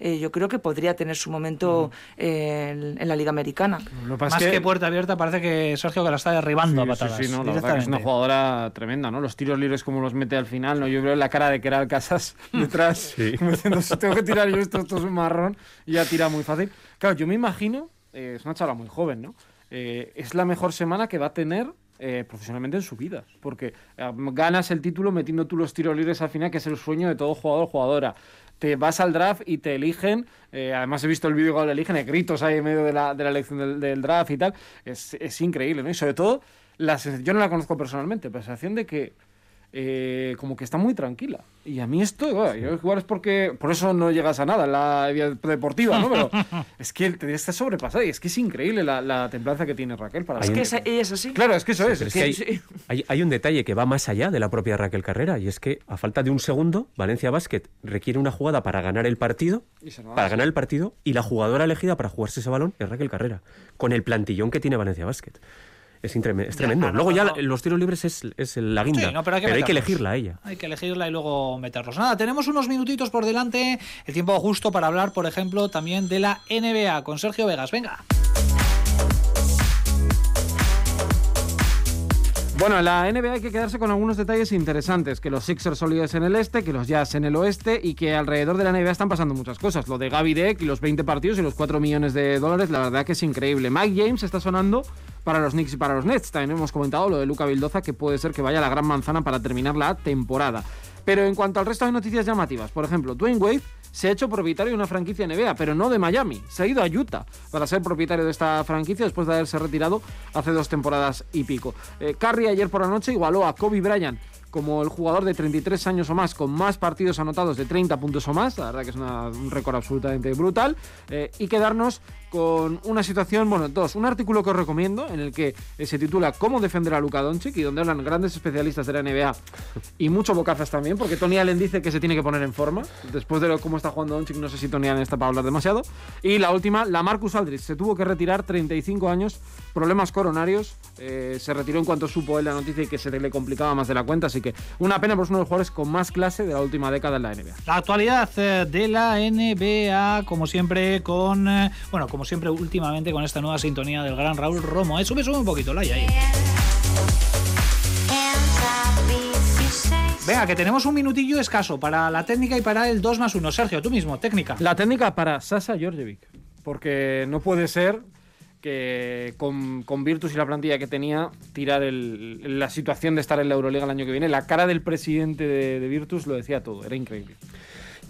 eh, yo creo que podría tener su momento eh, en, en la Liga Americana. Lo Más que... que- puerta abierta, parece que Sergio que la está derribando a Sí, patadas. Sí, sí, no, la verdad que es una jugadora tremenda, ¿no? Los tiros libres como los mete al final, ¿no? Yo veo la cara de Keral Casas [LAUGHS] detrás, como diciendo, si tengo que tirar yo esto, esto es un marrón, y ya tira muy fácil. Claro, yo me imagino, eh, es una chavala muy joven, ¿no? Eh, es la mejor semana que va a tener eh, profesionalmente en su vida, porque ganas el título metiendo tú los tiros libres al final, que es el sueño de todo jugador o jugadora. Te vas al draft y te eligen, además he visto el vídeo cuando le eligen, hay gritos ahí en medio de la, de la elección del, draft y tal, es, es increíble, ¿no? Y sobre todo, la yo no la conozco personalmente, pero la sensación de que eh, como que está muy tranquila. Y a mí esto, bueno, yo igual es porque por eso no llegas a nada en la vida deportiva, ¿no? Pero [LAUGHS] es que te está sobrepasada y es que es increíble la, la templanza que tiene Raquel para Es que esa- ella es así. Claro, es que eso es. Pero es es que hay, que- hay- hay un detalle que va más allá de la propia Raquel Carrera y es que a falta de un segundo, Valencia Basket requiere una jugada para ganar el partido, para sí. ganar el partido y la jugadora elegida para jugarse ese balón es Raquel Carrera, con el plantillón que tiene Valencia Basket. Es, es tremendo. no, Luego ya no. los tiros libres es, es la guinda, Sí, pero hay que elegirla a ella. Hay que elegirla y luego meterlos. Nada, tenemos unos minutitos por delante, el tiempo justo para hablar, por ejemplo, también de la NBA con Sergio Vegas. Venga. Bueno, en la NBA hay que quedarse con algunos detalles interesantes, que los Sixers son líderes en el este, que los Jazz en el oeste y que alrededor de la NBA están pasando muchas cosas. Lo de Gaby Deck y los 20 partidos y los 4 millones de dólares, la verdad que es increíble. Mike James está sonando para los Knicks y para los Nets. También hemos comentado lo de Luca Vildoza, que puede ser que vaya la gran manzana para terminar la temporada. Pero en cuanto al resto de noticias llamativas, por ejemplo, Dwayne Wade se ha hecho propietario de una franquicia NBA, pero no de Miami. Se ha ido a Utah para ser propietario de esta franquicia después de haberse retirado hace dos temporadas y pico. Eh, Curry ayer por la noche igualó a Kobe Bryant como el jugador de 33 años o más con más partidos anotados de 30 puntos o más, la verdad que es un récord absolutamente brutal, eh, y quedarnos con una situación, bueno, dos, un artículo que os recomiendo en el que eh, se titula Cómo defender a Luka Doncic y donde hablan grandes especialistas de la NBA y mucho bocazas también, porque Tony Allen dice que se tiene que poner en forma, después de lo, cómo está jugando Doncic, no sé si Tony Allen está para hablar demasiado, y la última, la Marcus Aldridge, se tuvo que retirar 35 años, problemas coronarios, eh, se retiró en cuanto supo él la noticia y que se le complicaba más de la cuenta, así que una pena, es uno de los jugadores con más clase de la última década en la NBA. La actualidad eh, de la NBA, como siempre, con. Bueno, como siempre, últimamente con esta nueva sintonía del gran Raúl Romo. ¿eh? Sube, sube un poquito, Laia, ahí. Venga, que tenemos un minutillo escaso para la técnica y para el 2 más 1. Sergio, tú mismo, técnica. La técnica para Sasa Georgievic, porque no puede ser que con, con Virtus y la plantilla que tenía, tirar el- la situación de estar en la Euroliga el año que viene. La cara del presidente de, de Virtus lo decía todo, era increíble.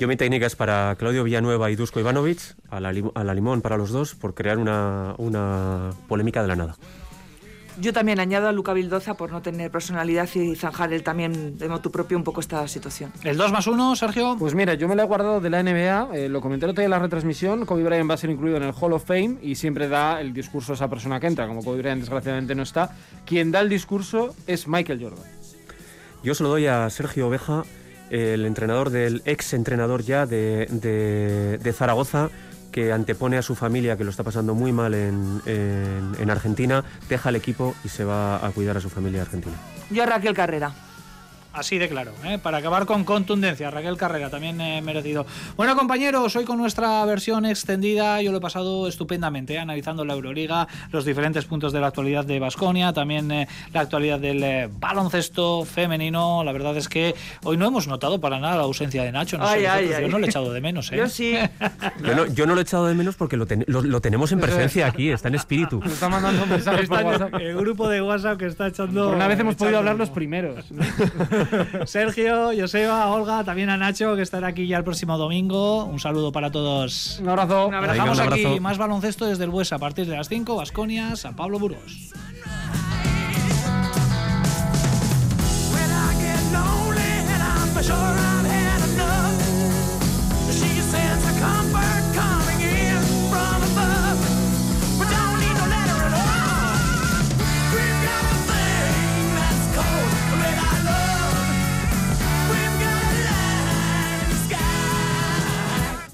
Yo mi técnica es para Claudio Villanueva y Dusko Ivanovic, a la, lim- a la limón para los dos, por crear una, una polémica de la nada. Yo también añado a Luca Vildoza por no tener personalidad y zanjar él también de motu propio un poco esta situación. ¿El 2 más 1, Sergio? Pues mira, yo me la he guardado de la NBA, eh, lo comenté el otro día en la retransmisión, Kobe Bryant va a ser incluido en el Hall of Fame y siempre da el discurso a esa persona que entra, como Kobe Bryant desgraciadamente no está. Quien da el discurso es Michael Jordan. Yo se lo doy a Sergio Oveja, el entrenador del ex entrenador ya de, de- Zaragoza, que antepone a su familia, que lo está pasando muy mal en, en- en Argentina, deja el equipo y se va a cuidar a su familia argentina. Yo Raquel Carrera. Así de claro, ¿eh? para acabar con contundencia. Raquel Carrera, también eh, merecido. Bueno, compañeros, hoy con nuestra versión extendida, yo lo he pasado estupendamente, ¿eh? analizando la Euroliga, los diferentes puntos de la actualidad de Basconia, también eh, la actualidad del eh, baloncesto femenino. La verdad es que hoy no hemos notado para nada la ausencia de Nacho. No sé, Ay, ay, vosotros, ay. Yo no le he echado de menos. ¿eh? Yo sí. [LAUGHS] Yo no, yo no lo he echado de menos porque lo, ten- lo- lo tenemos en presencia aquí, está en espíritu. Nos está mandando mensajes por WhatsApp. el, grupo de WhatsApp que está echando. Por una vez hemos podido hablar los primeros. [LAUGHS] [LAUGHS] Sergio, Joseba, Olga, también a Nacho, que estará aquí ya el próximo domingo. Un saludo para todos. Un abrazo. Aquí más baloncesto desde el Buesa a partir de las 5, Vasconia, San Pablo Burgos.